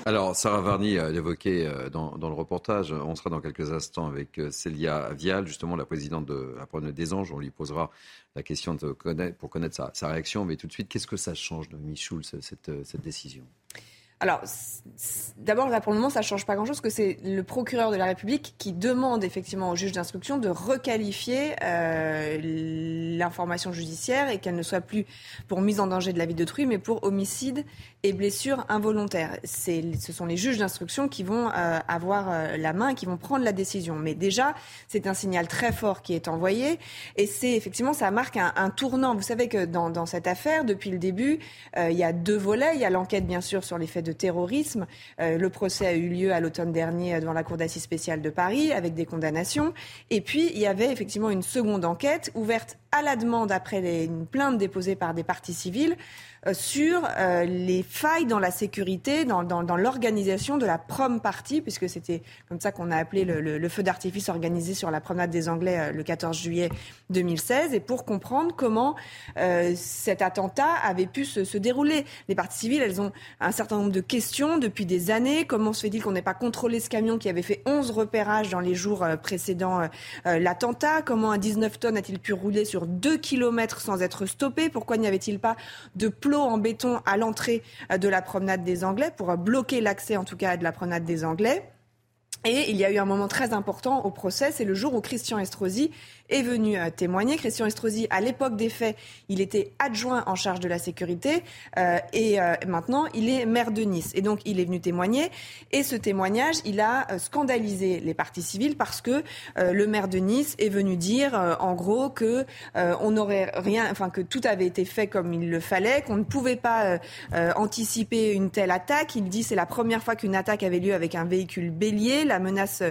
Alors, Sarah Varny l'évoquait euh, dans, dans, le reportage. On sera dans quelques instants avec euh, Célia Vial, justement la présidente de la Promenade des Anges. On lui posera la question de connaître, pour connaître sa, réaction. Mais tout de suite, qu'est-ce que ça change de Michoul, cette, cette décision? Alors, d'abord, là, pour le moment, ça ne change pas grand-chose, que c'est le procureur de la République qui demande effectivement au juge d'instruction de requalifier euh, l'information judiciaire et qu'elle ne soit plus pour mise en danger de la vie d'autrui, mais pour homicide et blessure involontaire. Ce sont les juges d'instruction qui vont euh, avoir euh, la main, qui vont prendre la décision. Mais déjà, c'est un signal très fort qui est envoyé, et c'est effectivement, ça marque un, tournant. Vous savez que dans cette affaire, depuis le début, il y a deux volets. Il y a l'enquête, bien sûr, sur les faits de de terrorisme. Euh, le procès a eu lieu à l'automne dernier devant la Cour d'assises spéciale de Paris avec des condamnations. Et puis, il y avait effectivement une seconde enquête ouverte à la demande après une plainte déposée par des partis civils euh, sur euh, les failles dans la sécurité, dans, l'organisation de la prom party, puisque c'était comme ça qu'on a appelé le, feu d'artifice organisé sur la promenade des Anglais euh, le 14 juillet 2016, et pour comprendre comment cet attentat avait pu se, se, dérouler. Les parties civiles, elles ont un certain nombre de questions depuis des années. Comment se fait-il qu'on n'ait pas contrôlé ce camion qui avait fait 11 repérages dans les jours précédant l'attentat? Comment un 19 tonnes a-t-il pu rouler sur 2 kilomètres sans être stoppé Pourquoi n'y avait-il pas de en béton à l'entrée de la promenade des Anglais pour bloquer l'accès en tout cas de la promenade des Anglais? Et il y a eu un moment très important au procès, c'est le jour où Christian Estrosi est venu euh, témoigner. Christian Estrosi, à l'époque des faits, il était adjoint en charge de la sécurité euh, et euh, maintenant il est maire de Nice. Et donc il est venu témoigner. Et ce témoignage, il a scandalisé les partis civils parce que le maire de Nice est venu dire, en gros, que on n'aurait rien, enfin que tout avait été fait comme il le fallait, qu'on ne pouvait pas anticiper une telle attaque. Il dit c'est la première fois qu'une attaque avait lieu avec un véhicule bélier la menace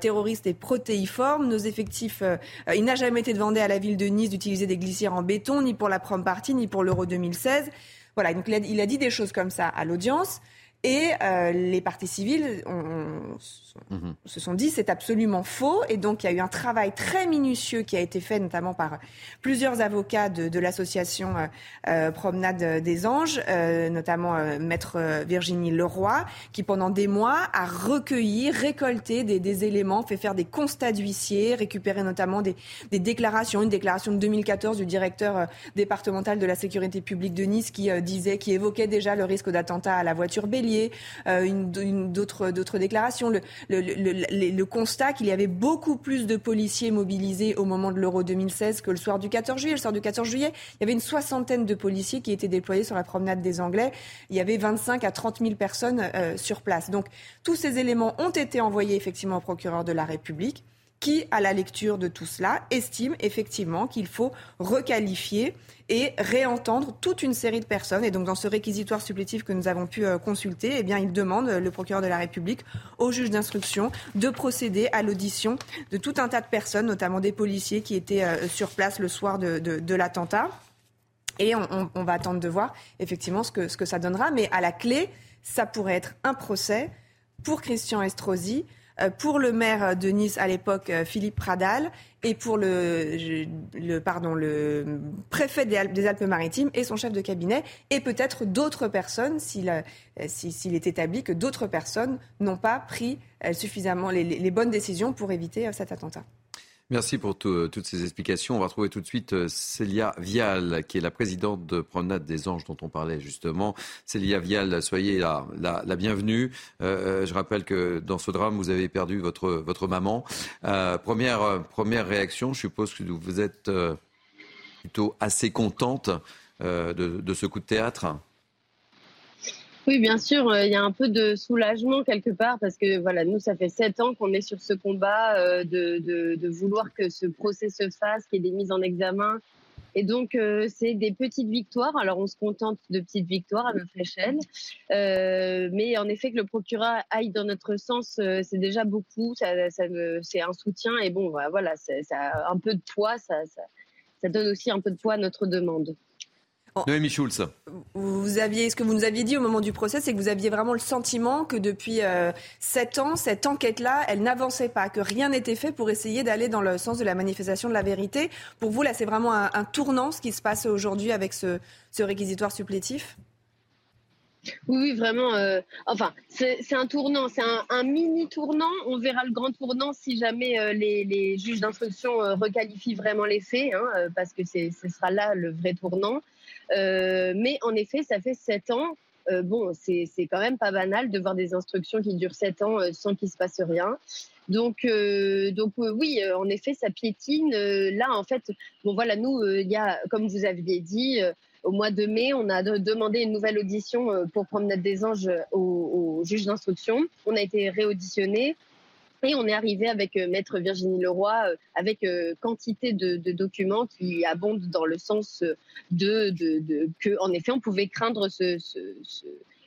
terroriste est protéiforme. Nos effectifs, il n'a jamais été demandé à la ville de Nice d'utiliser des glissières en béton, ni pour la prom party, ni pour l'Euro 2016. Voilà, donc il a, dit des choses comme ça à l'audience. Et euh, les partis civils ont, mhm. se sont dit c'est absolument faux. Et donc il y a eu un travail très minutieux qui a été fait notamment par plusieurs avocats de, de l'association euh, euh Promenade des Anges, euh, notamment euh, maître Virginie Leroy, qui pendant des mois a recueilli, récolté des, des éléments, fait faire des constats d'huissier, récupéré notamment des, des, déclarations, une déclaration de 2014 du directeur départemental de la sécurité publique de Nice qui disait, qui évoquait déjà le risque d'attentat à la voiture Bélier euh, une, d'autres, déclarations, le, le, constat qu'il y avait beaucoup plus de policiers mobilisés au moment de l'Euro 2016 que le soir du 14 juillet. Le soir du 14 juillet, il y avait une soixantaine de policiers qui étaient déployés sur la promenade des Anglais. Il y avait 25 à 30 000 personnes euh, sur place. Donc tous ces éléments ont été envoyés effectivement au procureur de la République qui, à la lecture de tout cela, estime effectivement qu'il faut requalifier et réentendre toute une série de personnes. Et donc, dans ce réquisitoire supplétif que nous avons pu euh, consulter, eh bien, il demande, euh, le procureur de la République, au juge d'instruction de procéder à l'audition de tout un tas de personnes, notamment des policiers qui étaient euh, sur place le soir de, l'attentat. Et on, on, va attendre de voir effectivement ce que, ce que ça donnera. Mais à la clé, ça pourrait être un procès pour Christian Estrosi pour le maire de Nice à l'époque, euh, Philippe Pradal, et pour le, le, pardon, le préfet des, Alpes-Maritimes et son chef de cabinet, et peut-être d'autres personnes, euh, s'il est établi que d'autres personnes n'ont pas pris suffisamment les bonnes décisions pour éviter cet attentat. Merci pour toutes ces explications. On va retrouver tout de suite euh, Célia Vial, qui est la présidente de Promenade des Anges dont on parlait justement. Célia Vial, soyez la, bienvenue. Euh, euh, je rappelle que dans ce drame, vous avez perdu votre, maman. première, réaction, je suppose que vous êtes plutôt assez contente de ce coup de théâtre. Oui, bien sûr, euh, il y a un peu de soulagement quelque part parce que voilà, nous, ça fait sept ans qu'on est sur ce combat euh, de, de, de, vouloir que ce procès se fasse, qu'il y ait des mises en examen. Et donc, euh, c'est des petites victoires. Alors, on se contente de petites victoires à notre échelle. mais en effet, que le procureur aille dans notre sens, c'est déjà beaucoup. Ça, ça c'est un soutien. Et bon, voilà, ça, ça a un peu de poids. Ça, ça, ça donne aussi un peu de poids à notre demande. Noémie Schulz. Vous aviez, ce que vous nous aviez dit au moment du procès, c'est que vous aviez vraiment le sentiment que depuis euh, sept ans, cette enquête-là, elle n'avançait pas, que rien n'était fait pour essayer d'aller dans le sens de la manifestation de la vérité. Pour vous, là, c'est vraiment un, tournant ce qui se passe aujourd'hui avec ce, réquisitoire supplétif? Oui, vraiment. Euh, enfin, c'est un tournant, c'est un, mini tournant. On verra le grand tournant si jamais euh, les, juges d'instruction requalifient vraiment les faits, hein, parce que ce sera là le vrai tournant. Euh, mais en effet, ça fait sept ans bon, c'est quand même pas banal de voir des instructions qui durent sept ans sans qu'il se passe rien. Donc, donc oui, en effet, ça piétine. là, en fait, bon voilà, nous, il y a, comme vous aviez dit, au mois de mai, on a demandé une nouvelle audition pour Promenade des Anges au, au juge d'instruction. On a été réauditionné. Et on est arrivé avec euh, Maître Virginie Leroy, euh, avec euh, quantité de, documents qui abondent dans le sens de, de, que, en effet, on pouvait craindre ce,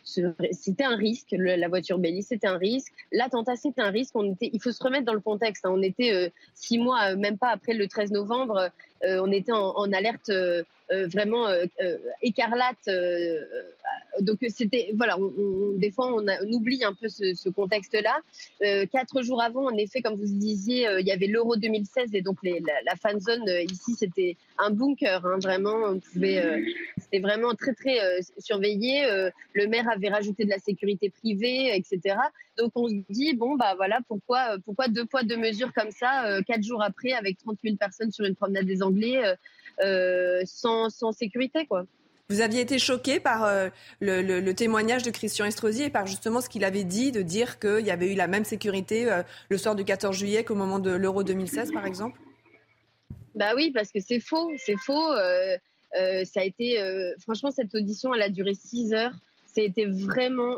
c'était un risque. la voiture Belly, c'était un risque. L'attentat, c'était un risque. On était, il faut se remettre dans le contexte. Hein. On était six mois, même pas après le 13 novembre, on était en, alerte vraiment écarlate donc c'était voilà, des fois on, oublie un peu ce, contexte-là. Euh, quatre jours avant, en effet, comme vous disiez, euh, il y avait l'Euro 2016 et donc la, la, fan zone euh, ici c'était un bunker, hein, vraiment. On pouvait, c'était vraiment très très surveillé. le maire avait rajouté de la sécurité privée, etc. Donc on se dit bon bah voilà pourquoi pourquoi deux poids deux mesures comme ça quatre jours après avec 30 000 personnes sur une promenade des Anglais sans, sans sécurité quoi. Vous aviez été choqué par euh, le, témoignage de Christian Estrosi et par justement ce qu'il avait dit de dire qu'il y avait eu la même sécurité euh, le soir du 14 juillet qu'au moment de l'Euro 2016, par exemple? Bah oui, parce que c'est faux, c'est faux. Euh, ça a été, franchement, cette audition, elle a duré 6 heures. Été vraiment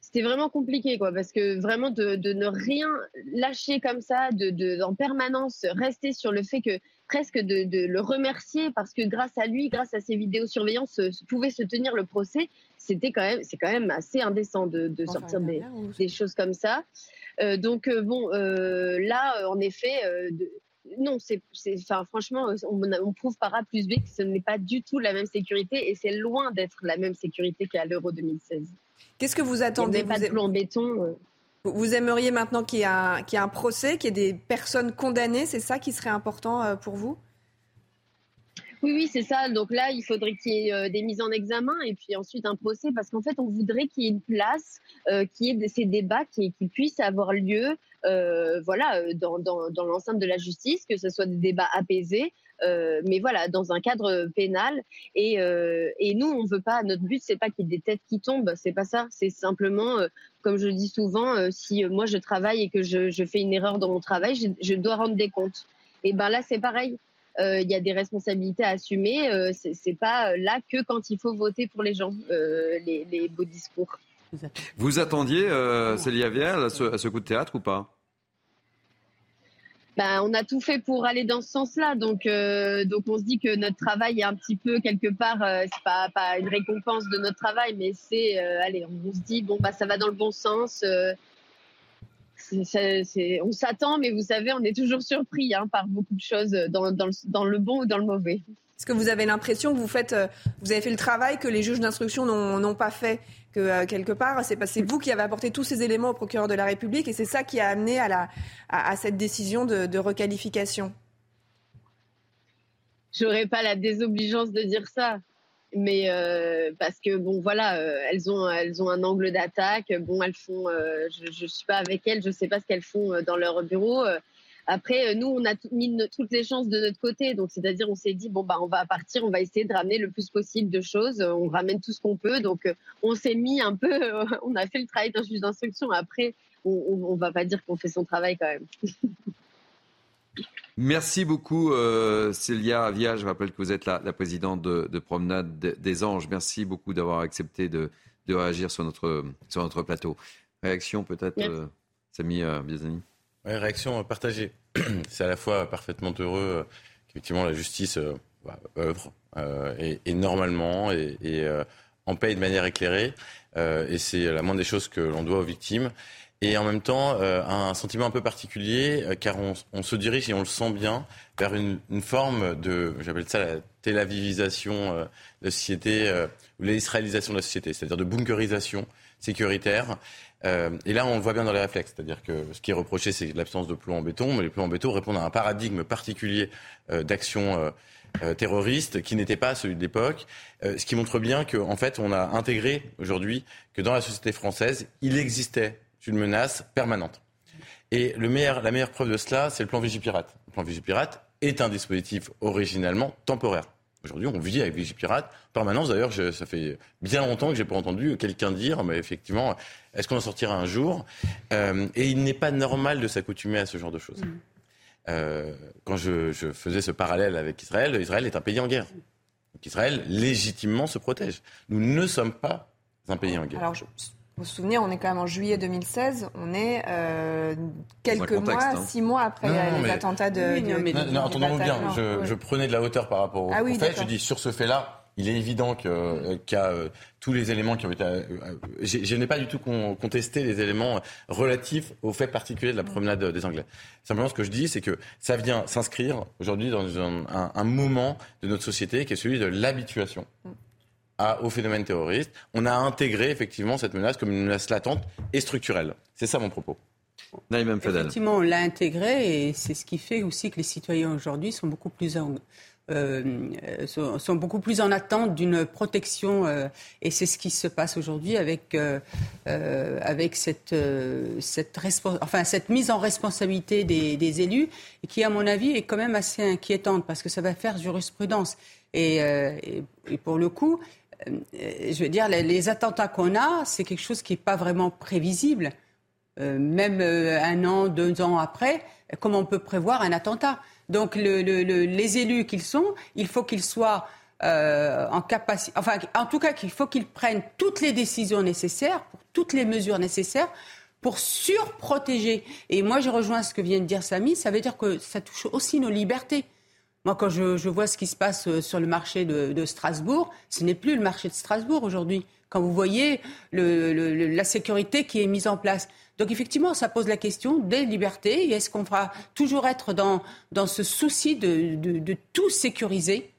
c'était vraiment compliqué, quoi, parce que vraiment de, ne rien lâcher comme ça, de, en permanence rester sur le fait que presque de, le remercier parce que grâce à lui, grâce à ses vidéosurveillances, euh, pouvait se tenir le procès. C'était quand même, c'est quand même assez indécent de, sortir des, choses comme ça. Euh, donc euh, bon, là, en effet. non, c'est, enfin, franchement, on, on, prouve par A plus B que ce n'est pas du tout la même sécurité et c'est loin d'être la même sécurité qu'à l'Euro 2016. Qu'est-ce que vous attendez pas de béton. Euh. Vous aimeriez maintenant qu'il y, ait un, procès, qu'il y ait des personnes condamnées, c'est ça qui serait important euh, pour vous? Oui, oui, c'est ça. Donc là, il faudrait qu'il y ait euh, des mises en examen et puis ensuite un procès parce qu'en fait, on voudrait qu'il y ait une place, qu'il y ait ces débats qui, puissent avoir lieu voilà, dans l'enceinte de la justice, que ce soit des débats apaisés, euh, mais voilà, dans un cadre pénal. Et, euh, et nous, on veut pas. Notre but, c'est pas qu'il y ait des têtes qui tombent. C'est pas ça. C'est simplement, euh, comme je dis souvent, si moi je travaille et que je, fais une erreur dans mon travail, je, dois rendre des comptes. Et ben là, c'est pareil. Il y a des responsabilités à assumer. c'est pas là que quand il faut voter pour les gens, les, beaux discours. Vous attendiez, Célia Vial, à ce coup de théâtre ou pas? Ben, on a tout fait pour aller dans ce sens-là. Donc, euh, donc on se dit que notre travail est un petit peu quelque part, euh, c'est pas, pas une récompense de notre travail, mais c'est, euh, allez, on, se dit bon bah ça va dans le bon sens. on s'attend, mais vous savez, on est toujours surpris hein, par beaucoup de choses dans, dans, le, dans le bon ou dans le mauvais. Est-ce que vous avez l'impression que vous faites, vous avez fait le travail que les juges d'instruction n'ont pas fait? Que euh, quelque part, c'est vous qui avez apporté tous ces éléments au procureur de la République et c'est ça qui a amené à, la, à, cette décision de, de requalification. J'aurais pas la désobligeance de dire ça, mais euh, parce que bon voilà, euh, elles ont elles ont un angle d'attaque. Bon, elles font, je, je suis pas avec elles, je sais pas ce qu'elles font dans leur bureau. Après, euh, nous, on a mis toutes les chances de notre côté. Donc, c'est-à-dire, on s'est dit, bon, bah, on va partir, on va essayer de ramener le plus possible de choses. On ramène tout ce qu'on peut. Donc, euh, on s'est mis un peu, on a fait le travail d'un juge d'instruction. Après, on ne va pas dire qu'on fait son travail quand même. Merci beaucoup, euh, Célia Avia. Je rappelle que vous êtes la, présidente de, Promenade des Anges. Merci beaucoup d'avoir accepté de, réagir sur notre, sur notre plateau. Réaction peut-être, euh, Samy euh, Biazani Réaction partagée. C'est à la fois parfaitement heureux euh, qu'effectivement la justice euh, œuvre euh, et, normalement et, en paye de manière éclairée. et c'est la moindre des choses que l'on doit aux victimes. Et en même temps, un sentiment un peu particulier, car on, se dirige, et on le sent bien, vers une, forme de, j'appelle ça la télavivisation de la société, ou l'israélisation de la société, c'est-à-dire de bunkerisation sécuritaire. Euh, et là, on le voit bien dans les réflexes. C'est-à-dire que ce qui est reproché, c'est l'absence de plomb en béton, mais les plombs en béton répondent à un paradigme particulier euh, d'action euh, terroriste qui n'était pas celui de l'époque. ce qui montre bien qu'en fait, on a intégré aujourd'hui que dans la société française, il existait une menace permanente. Et le meilleur, la meilleure preuve de cela, c'est le plan Vigipirate. Le plan Vigipirate est un dispositif originalement temporaire. Aujourd'hui, on vit avec Vigipirate en permanence. D'ailleurs, ça fait bien longtemps que j'ai pas entendu quelqu'un dire, mais effectivement, est-ce qu'on en sortira un jour? Euh, Et il n'est pas normal de s'accoutumer à ce genre de choses. Mm. Euh, quand je, faisais ce parallèle avec Israël, Israël est un pays en guerre. Donc Israël, légitimement, se protège. Nous ne sommes pas un pays en guerre. Alors, je... Vous vous souvenez, on est quand même en juillet 2016. On est euh, quelques mois, hein. six mois après les attentats de. non, non, entendons-nous bien. Je, prenais de la hauteur par rapport au, ah fait. Je dis sur ce fait-là, il est évident euh, qu'il y a euh, tous les éléments qui ont été. Euh, je, n'ai pas du tout contesté les éléments relatifs au fait particulier de la promenade des Anglais. Simplement, ce que je dis, c'est que ça vient s'inscrire aujourd'hui dans un, moment de notre société qui est celui de l'habituation. Au phénomène terroriste. On a intégré effectivement cette menace comme une menace latente et structurelle. C'est ça mon propos. Effectivement, on l'a intégré et c'est ce qui fait aussi que les citoyens aujourd'hui sont beaucoup plus euh, sont, beaucoup plus en attente d'une protection euh, et c'est ce qui se passe aujourd'hui avec, euh, avec cette, cette, enfin, cette mise en responsabilité des, élus et qui, à mon avis, est quand même assez inquiétante parce que ça va faire jurisprudence. Et, et, pour le coup, je veux dire, les, les attentats qu'on a, c'est quelque chose qui n'est pas vraiment prévisible. même un an, deux ans après, comment on peut prévoir un attentat? Donc les élus qu'ils sont, il faut qu'ils soient euh, en capacité, enfin en tout cas qu'il faut qu'ils prennent toutes les décisions nécessaires, pour toutes les mesures nécessaires pour surprotéger. Et moi, je rejoins ce que vient de dire Samy, ça veut dire que ça touche aussi nos libertés. Moi, quand je, vois ce qui se passe euh, sur le marché de, Strasbourg, ce n'est plus le marché de Strasbourg aujourd'hui. Quand vous voyez la sécurité qui est mise en place. Donc effectivement, ça pose la question des libertés. Est-ce qu'on va toujours être dans, dans ce souci de, de, tout sécuriser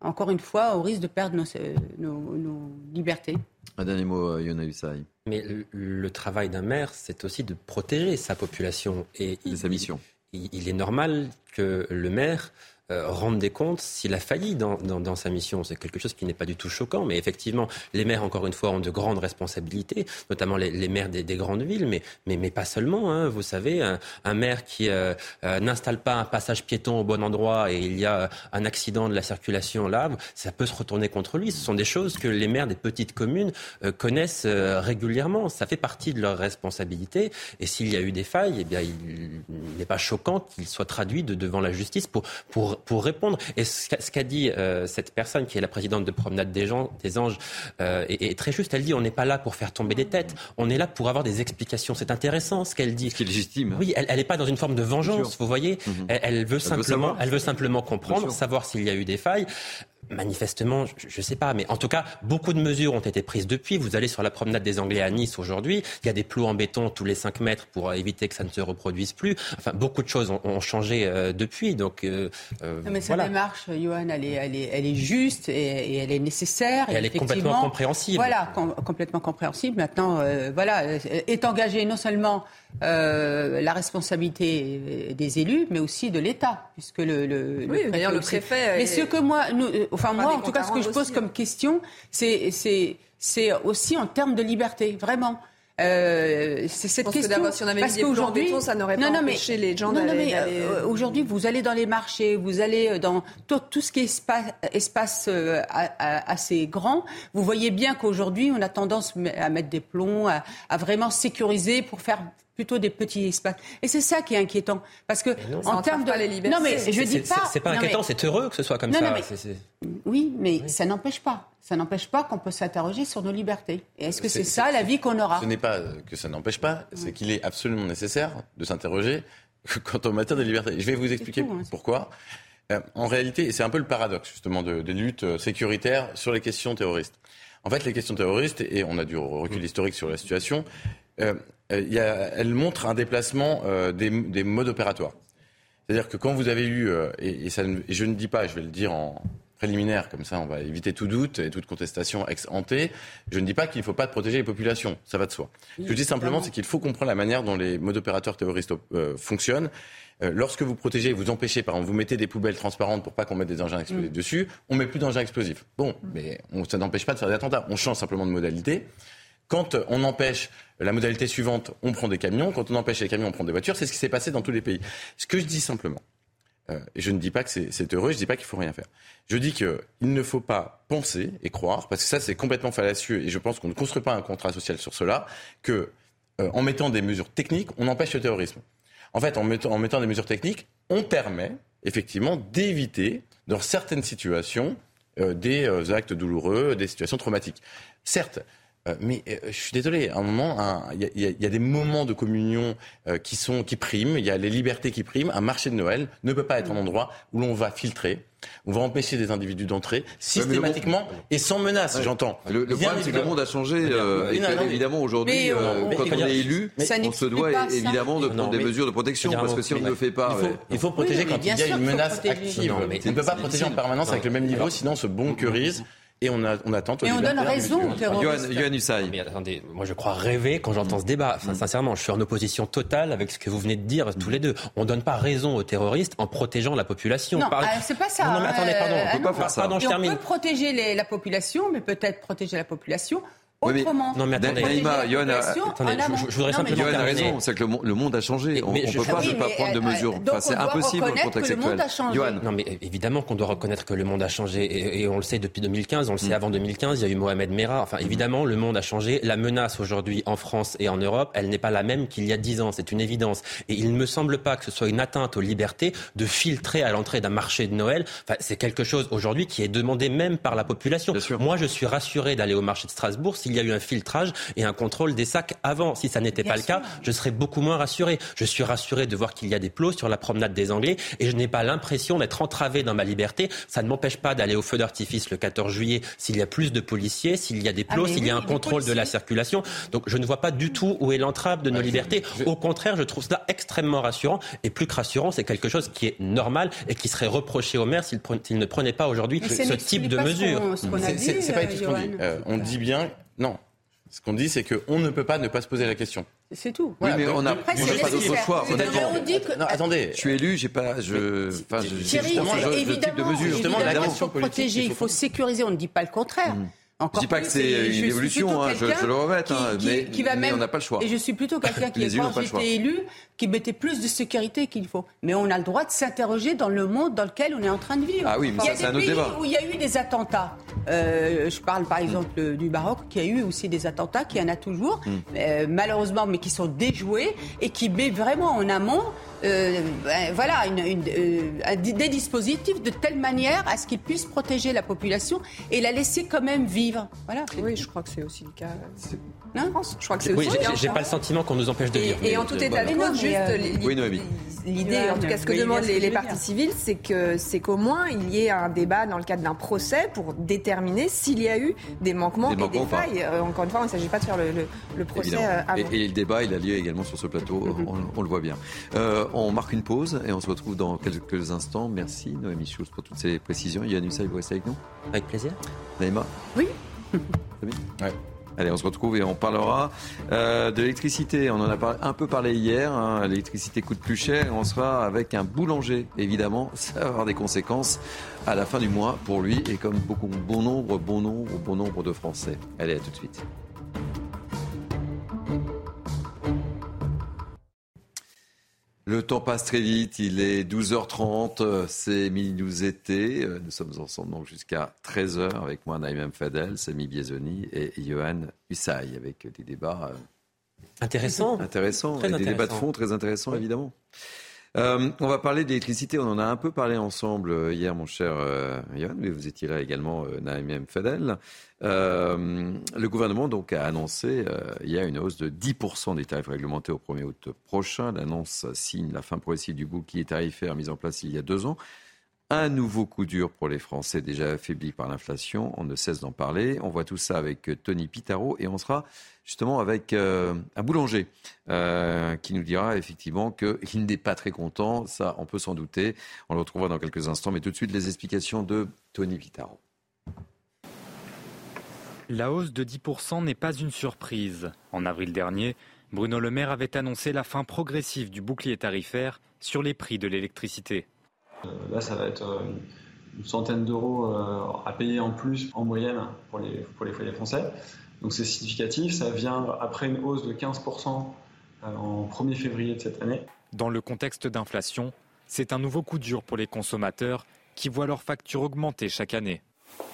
Encore une fois, au risque de perdre nos, nos, libertés? Un dernier mot, euh, Yona Usaï. Mais le, travail d'un maire, c'est aussi de protéger sa population. Et sa mission. il, est normal que le maire euh, rendre des comptes s'il a failli dans, dans, sa mission. C'est quelque chose qui n'est pas du tout choquant, mais effectivement, les maires, encore une fois, ont de grandes responsabilités, notamment les, les maires des, des, grandes villes, mais, mais, mais pas seulement. Hein. Vous savez, un, un maire qui euh, euh, n'installe pas un passage piéton au bon endroit et il y a un accident de la circulation là, ça peut se retourner contre lui. Ce sont des choses que les maires des petites communes connaissent régulièrement. Ça fait partie de leur responsabilité. Et s'il y a eu des failles, eh bien, il n'est pas choquant qu'ils soient traduits de, devant la justice pour, pour pour répondre. Et ce qu'a dit euh, cette personne qui est la présidente de Promenade des, gens, des Anges euh, est, très juste. Elle dit on n'est pas là pour faire tomber des têtes, on est là pour avoir des explications. C'est intéressant ce qu'elle dit. Ce qui est légitime. Oui, elle n'est pas dans une forme de vengeance, vous voyez. Mhm. Elle, veut simplement, elle veut simplement comprendre, savoir s'il y a eu des failles. Manifestement, je ne sais pas, mais en tout cas, beaucoup de mesures ont été prises depuis. Vous allez sur la promenade des Anglais à Nice aujourd'hui, il y a des plots en béton tous les 5 mètres pour éviter que ça ne se reproduise plus. Enfin, beaucoup de choses ont, changé euh, depuis. Donc, euh, euh, mais cette démarche, Johan, elle est, elle est, elle est juste et, elle est nécessaire. Et, elle est complètement compréhensible. Voilà, complètement compréhensible. Maintenant, voilà, est engagée non seulement euh, la responsabilité des élus, mais aussi de l'État, puisque le, le, oui, le préfet. Le préfet mais ce que moi, nous, euh, enfin moi, en tout cas, ce que je pose comme question, c'est aussi en termes de liberté, vraiment. Euh, c'est cette question. Que si on avait parce qu'aujourd'hui, ça n'aurait pas non, empêché les gens d'aller. Euh, aujourd'hui, vous allez dans les marchés, vous allez dans tout, tout ce qui est espace, espace assez grand. Vous voyez bien qu'aujourd'hui, on a tendance à mettre des plombs, à, à vraiment sécuriser pour faire plutôt des petits espaces. Et c'est ça qui est inquiétant. Parce que, en termes de. Les non, mais je dis pas. C'est pas inquiétant, c'est heureux que ce soit comme ça. Oui, mais ça n'empêche pas. Ça n'empêche pas qu'on peut s'interroger sur nos libertés. Et est-ce que c'est ça la vie qu'on aura? Ce n'est pas que ça n'empêche pas, c'est qu'il est absolument nécessaire de s'interroger quant au matière des libertés. Je vais vous expliquer hein. pourquoi. Euh, en réalité, et c'est un peu le paradoxe justement de, des luttes euh, sécuritaires sur les questions terroristes. En fait, les questions terroristes, et on a du recul historique sur la situation, euh, euh, elle montre un déplacement euh, des, modes opératoires. C'est-à-dire que quand vous avez eu, et, ça, je ne dis pas, je vais le dire en préliminaire, comme ça on va éviter tout doute et toute contestation ex ante, je ne dis pas qu'il ne faut pas protéger les populations, ça va de soi. Ce que je dis simplement, c'est qu'il faut comprendre la manière dont les modes opérateurs terroristes fonctionnent. lorsque vous protégez, vous empêchez, par exemple, vous mettez des poubelles transparentes pour pas qu'on mette des engins explosifs mm. dessus, on met plus d'engins explosifs. Bon, mais ça n'empêche pas de faire des attentats. On change simplement de modalité. Quand on empêche la modalité suivante, on prend des camions. Quand on empêche les camions, on prend des voitures. C'est ce qui s'est passé dans tous les pays. Ce que je dis simplement, euh, et je ne dis pas que c'est heureux, je ne dis pas qu'il faut rien faire. Je dis qu'il ne faut pas penser et croire, parce que ça c'est complètement fallacieux, et je pense qu'on ne construit pas un contrat social sur cela, que euh, en mettant des mesures techniques, on empêche le terrorisme. En fait, en mettant, des mesures techniques, on permet effectivement d'éviter, dans certaines situations, euh, des actes douloureux, des situations traumatiques. Certes, euh, mais euh, je suis désolé, à un moment, il y, a des moments de communion euh, qui, sont, qui priment, il y a les libertés qui priment. Un marché de Noël ne peut pas être un endroit où l'on va filtrer, on va empêcher des individus d'entrer systématiquement et sans menace, j'entends. Le, problème, c'est que le monde a changé. évidemment, aujourd'hui, quand on est élu, on se doit évidemment de prendre des mesures de protection, parce que si on ne le fait pas... Il faut, protéger quand il y a une menace active. On ne peut pas protéger en permanence avec le même niveau, sinon on se bonkerise et on, a, on attend. Et on donne raison aux terroristes. Mais attendez, moi je crois rêver quand j'entends ce débat. Enfin, mm. sincèrement, je suis en opposition totale avec ce que vous venez de dire tous les deux. On donne pas raison aux terroristes en protégeant la population. Non, euh, c'est pas ça. Non, mais attendez, pardon, on peut pas faire ça. Pardon, je termine. On peut protéger la population, mais peut-être protéger la population autrement. non, mais attendez, Naïma, attendez, je, voudrais simplement Yohann a raison, c'est que le, monde a changé. on ne peut pas ne pas prendre de mesures. Enfin, c'est impossible dans le contexte actuel. Yohann. Non, mais évidemment qu'on doit reconnaître que le monde a changé et, on le sait depuis 2015, on le sait mm. avant 2015, il y a eu Mohamed Merah. Enfin, évidemment, le monde a changé. La menace aujourd'hui en France et en Europe, elle n'est pas la même qu'il y a dix ans, c'est une évidence. Et il ne me semble pas que ce soit une atteinte aux libertés de filtrer à l'entrée d'un marché de Noël. Enfin, c'est quelque chose aujourd'hui qui est demandé même par la population. Moi, je suis rassuré d'aller au marché de Strasbourg s'il y a eu un filtrage et un contrôle des sacs avant. Si ça n'était pas le cas, je serais beaucoup moins rassuré. Je suis rassuré de voir qu'il y a des plots sur la promenade des Anglais et je n'ai pas l'impression d'être entravé dans ma liberté. Ça ne m'empêche pas d'aller au feu d'artifice le 14 juillet s'il y a plus de policiers, s'il y a des ah, plots, s'il y a un contrôle de la circulation. Donc je ne vois pas du tout où est l'entrave de nos libertés. Au contraire, je trouve cela extrêmement rassurant et plus que rassurant, c'est quelque chose qui est normal et qui serait reproché au maire s'il ne prenait pas aujourd'hui ce type de mesures. C'est pas tout ce qu'on dit. Euh, on dit bien, non, ce qu'on dit, c'est qu'on ne peut pas ne pas se poser la question. C'est tout. Oui, mais on n'a pas d'autre choix. Attendez. Je suis élu, j'ai pas, je, enfin, je, justement, type de mesure. Justement, il faut protéger, il faut sécuriser. On ne dit pas le contraire. Encore je dis pas que c'est une évolution, hein, je, je, le remets, hein, mais, qui va mais on n'a pas le choix. Et je suis plutôt quelqu'un qui, quand j'étais élu, qui mettait plus de sécurité qu'il faut. Mais on a le droit de s'interroger dans le monde dans lequel on est en train de vivre. Ah oui, mais ça, c'est un autre débat. Où il y a eu des attentats. Euh, je parle par exemple du Maroc, qui a eu aussi des attentats, qui en a toujours, hmm. euh, malheureusement, mais qui sont déjoués et qui met vraiment en amont euh, ben, voilà, une, des dispositifs de telle manière à ce qu'ils puissent protéger la population et la laisser quand même vivre. Voilà. Oui, je crois que c'est aussi le cas. Non je crois que c'est oui, J'ai pas le sentiment qu'on nous empêche de vivre. Et, en tout état de cause, juste l'idée, en tout cas, ce que demandent les, partis civils, c'est que c'est qu'au moins il y ait un débat dans le cadre d'un procès pour déterminer s'il y a eu des manquements, et des failles. Euh, encore une fois, il ne s'agit pas de faire le, procès avant. Et, le débat, il a lieu également sur ce plateau. Mhm. on, le voit bien. On marque une pause et on se retrouve dans quelques instants. Merci Noémie Schultz pour toutes ces précisions. Yann Hussay, vous restez avec nous? Avec plaisir. Naïma? Oui. ouais. Allez, on se retrouve et on parlera euh, de l'électricité. On en a un peu parlé hier. Hein. L'électricité coûte plus cher. On sera avec un boulanger, évidemment. Ça va avoir des conséquences à la fin du mois pour lui et comme beaucoup, bon nombre, bon nombre, bon nombre de Français. Allez, à tout de suite. Le temps passe très vite, il est 12h30, c'est Mini News été. Nous sommes ensemble donc jusqu'à 13h avec moi, Naïm Fadel, Samy Biezoni et Johan Hussay avec des débats euh, intéressants. Intéressants, des débats de fond très intéressants évidemment. Euh, on va parler d'électricité. On en a un peu parlé ensemble euh, hier, mon cher euh, Yann, mais vous étiez là également, euh, Naïm Fadel. le gouvernement donc a annoncé il y a une hausse de 10% des tarifs réglementés au 1er août prochain. L'annonce signe la fin progressive du bouclier tarifaire mis en place il y a deux ans. Un nouveau coup dur pour les Français déjà affaiblis par l'inflation. On ne cesse d'en parler. On voit tout ça avec Tony Pitaro et on sera justement avec euh, un boulanger euh, qui nous dira effectivement qu'il n'est pas très content. Ça, on peut s'en douter. On le retrouvera dans quelques instants. Mais tout de suite, les explications de Tony Vitaro. La hausse de 10% n'est pas une surprise. En avril dernier, Bruno Le Maire avait annoncé la fin progressive du bouclier tarifaire sur les prix de l'électricité. Euh, là, ça va être une centaine d'euros à payer en plus en moyenne pour les, pour les foyers français. Donc c'est significatif, ça vient après une hausse de 15% euh, en 1er février de cette année. Dans le contexte d'inflation, C'est un nouveau coup dur pour les consommateurs qui voient leurs factures augmenter chaque année.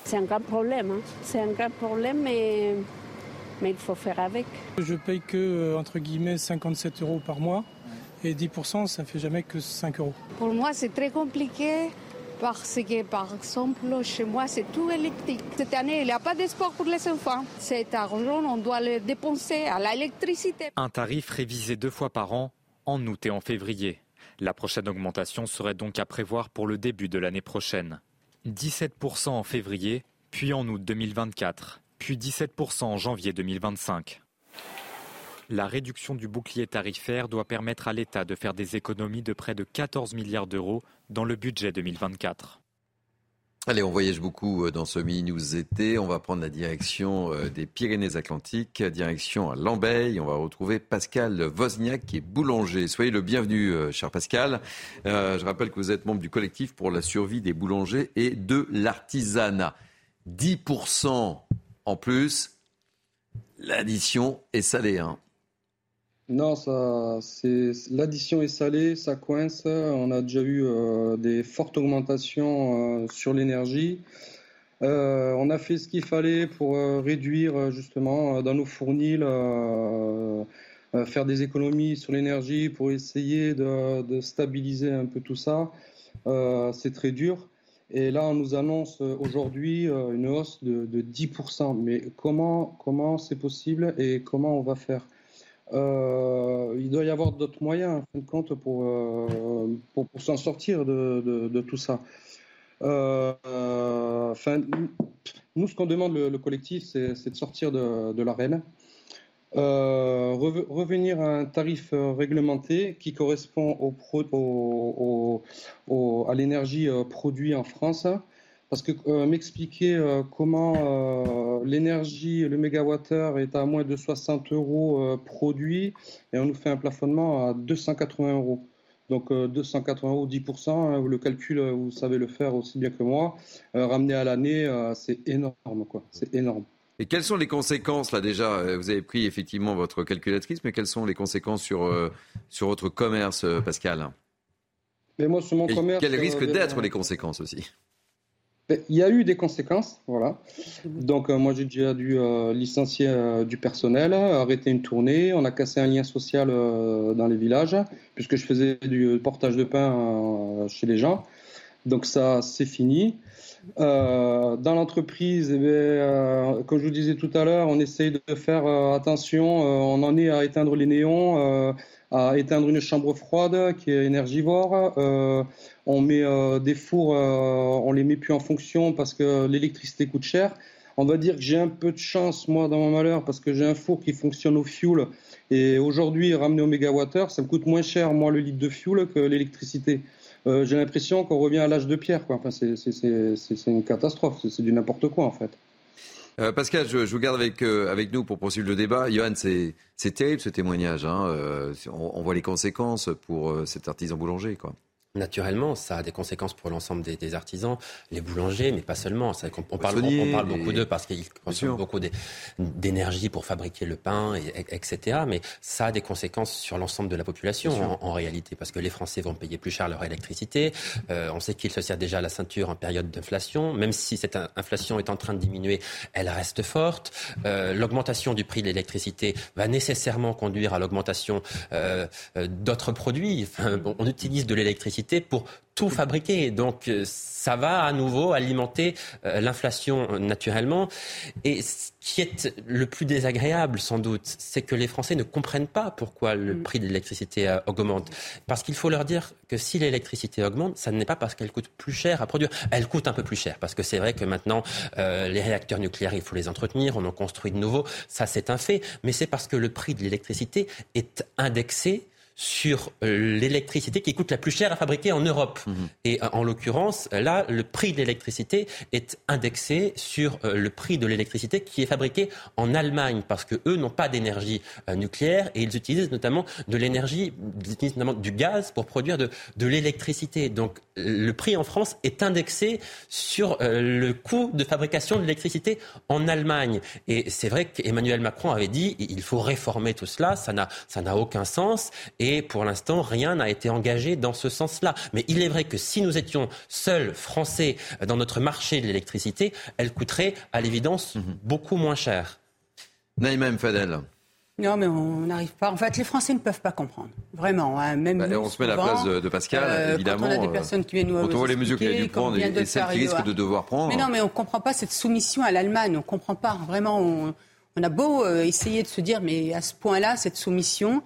C'est un grand problème. Hein. C'est un grand problème, mais, mais il faut faire avec. Je paye que, euh, entre guillemets, 57 euros par mois. Et 10%, ça fait jamais que 5 euros. Pour moi, c'est très compliqué parce que, par exemple, chez moi, c'est tout électrique. Cette année, il n'y a pas de sport pour les enfants. Cet argent, on doit le dépenser à l'électricité. Un tarif révisé deux fois par an, en août et en février. La prochaine augmentation serait donc à prévoir pour le début de l'année prochaine. 17% en février, puis en août 2024, puis 17% en janvier 2025. La réduction du bouclier tarifaire doit permettre à l'État de faire des économies de près de 14 milliards d'euros dans le budget 2024. Allez, on voyage beaucoup euh, dans ce mini-news été. On va prendre la direction euh, des Pyrénées-Atlantiques, direction à Lambeille. On va retrouver Pascal Wozniak, qui est boulanger. Soyez le bienvenu, euh, cher Pascal. je rappelle que vous êtes membre du collectif pour la survie des boulangers et de l'artisanat. 10% en plus. L'addition est salée. Hein. Non, ça, c'est l'addition est salée, ça coince. On a déjà eu euh, des fortes augmentations euh, sur l'énergie. Euh, on a fait ce qu'il fallait pour réduire justement dans nos fournils, faire des économies sur l'énergie pour essayer de, stabiliser un peu tout ça. c'est très dur. Et là, on nous annonce aujourd'hui une hausse de, de 10%. Mais comment comment c'est possible et comment on va faire? Euh, il doit y avoir d'autres moyens, en fin de compte, pour, euh, pour, s'en sortir de, de, tout ça. Euh, nous, ce qu'on demande, le, collectif, c'est de sortir de, de l'arène, revenir à un tarif réglementé qui correspond au, au, au, à l'énergie produite en France parce que euh, m'expliquer euh, comment euh, l'énergie, le mégawattheure est à moins de 60 euros produit et on nous fait un plafonnement à 280 euros. Donc 280 euros, 10%, hein, le calcul, vous savez le faire aussi bien que moi. ramener à l'année, c'est énorme, quoi. C'est énorme. Et quelles sont les conséquences, là déjà Vous avez pris effectivement votre calculatrice, mais quelles sont les conséquences sur, sur votre commerce, Pascal? Mais moi, sur mon commerce. Quelles risquent d'être les conséquences aussi? Il y a eu des conséquences, voilà. Donc euh, moi j'ai déjà dû euh, licencier euh, du personnel, arrêter une tournée, on a cassé un lien social dans les villages puisque je faisais du portage de pain chez les gens. Donc ça c'est fini. dans l'entreprise, eh comme je vous disais tout à l'heure, on essaye de faire attention. on en est à éteindre les néons à éteindre une chambre froide qui est énergivore. Euh, on met euh, des fours, euh, on les met plus en fonction parce que l'électricité coûte cher. On va dire que j'ai un peu de chance, moi, dans mon malheur, parce que j'ai un four qui fonctionne au fioul. Et aujourd'hui, ramené au mégawattheure, ça me coûte moins cher, moi, le litre de fioul que l'électricité. j'ai l'impression qu'on revient à l'âge de pierre. Quoi. Enfin, c'est une catastrophe, c'est du n'importe quoi, en fait. Euh, Pascal, je, vous garde avec, euh, avec nous pour poursuivre le débat. Johan, c'est terrible ce témoignage. Hein. Euh, on, voit les conséquences pour cet artisan boulanger. Quoi. Naturellement, ça a des conséquences pour l'ensemble des, artisans, les boulangers, mais pas seulement. On, parle, on, parle beaucoup d'eux parce qu'ils consomment beaucoup d'énergie pour fabriquer le pain, et, etc. Mais ça a des conséquences sur l'ensemble de la population en, réalité, parce que les Français vont payer plus cher leur électricité. Euh, on sait qu'ils se serrent déjà la ceinture en période d'inflation. Même si cette inflation est en train de diminuer, elle reste forte. Euh, l'augmentation du prix de l'électricité va nécessairement conduire à l'augmentation euh, d'autres produits. on utilise de l'électricité pour tout fabriquer. Donc euh, ça va à nouveau alimenter euh, l'inflation euh, naturellement. Et ce qui est le plus désagréable sans doute, c'est que les Français ne comprennent pas pourquoi le mm. prix de l'électricité augmente. Parce qu'il faut leur dire que si l'électricité augmente, ça n'est pas parce qu'elle coûte plus cher à produire. Elle coûte un peu plus cher parce que c'est vrai que maintenant les réacteurs nucléaires, il faut les entretenir, on en construit de nouveaux, ça c'est un fait. Mais c'est parce que le prix de l'électricité est indexé sur euh, l'électricité qui coûte la plus cher à fabriquer en Europe. Mhm. Et euh, en l'occurrence, là, le prix de l'électricité est indexé sur euh, le prix de l'électricité qui est fabriqué en Allemagne, parce que eux n'ont pas d'énergie nucléaire et ils utilisent notamment de l'énergie, notamment du gaz pour produire de, de l'électricité. Donc le prix en France est indexé sur le coût de fabrication de l'électricité en Allemagne. Et c'est vrai qu'Emmanuel Macron avait dit il faut réformer tout cela, ça n'a ça n'a aucun sens. et pour l'instant, rien n'a été engagé dans ce sens-là. Mais il est vrai que si nous étions seuls Français dans notre marché de l'électricité, elle coûterait à l'évidence mhm. beaucoup moins cher. Naïma Fadel. Non, mais on n'arrive pas. En fait, les Français ne peuvent pas comprendre. Vraiment. Hein. Même bah, on se met à la place de, Pascal, euh, évidemment. Quand on a des personnes qui viennent nous Quand on voit les mesures qu'il a dû prendre et, celles qu'il risque de devoir prendre. Mais non, mais on ne comprend pas cette soumission à l'Allemagne. On ne comprend pas. Vraiment, on, a beau euh, essayer de se dire, mais à ce point-là, cette soumission.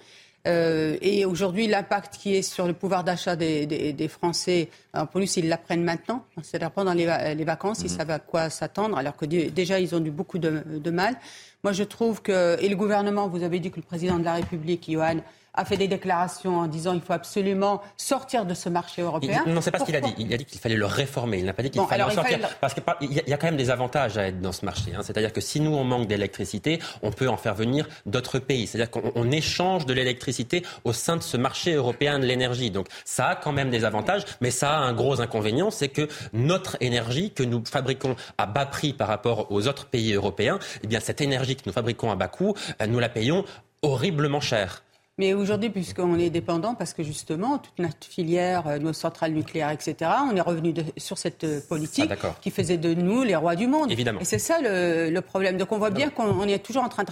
Euh, et aujourd'hui, l'impact qui est sur le pouvoir d'achat des, Français, alors pour nous, s'ils l'apprennent maintenant, c'est-à-dire pendant les, vacances, ils savent à quoi s'attendre, alors que déjà, ils ont eu beaucoup de mal. Moi, je trouve que, et le gouvernement, vous avez dit que le président de la République, Johan, a fait des déclarations en disant qu'il faut absolument sortir de ce marché européen. non, c'est pas ce qu'il a dit. Il a dit qu'il fallait le réformer. Il n'a pas dit qu'il fallait en sortir. Parce qu'il y, a quand même des avantages à être dans ce marché. Hein. C'est-à-dire que si nous, on manque d'électricité, on peut en faire venir d'autres pays. C'est-à-dire qu'on échange de l'électricité au sein de ce marché européen de l'énergie. Donc ça a quand même des avantages, mais ça a un gros inconvénient, c'est que notre énergie que nous fabriquons à bas prix par rapport aux autres pays européens, eh bien cette énergie que nous fabriquons à bas coût, euh, nous la payons horriblement cher. Mais aujourd'hui, puisqu'on est dépendant, parce que justement, toute notre filière, euh, nos centrales nucléaires, etc., on est revenu sur cette euh, politique ah, qui faisait de nous les rois du monde. Évidemment. Et c'est ça le, problème. Donc on voit bien qu'on est toujours en train de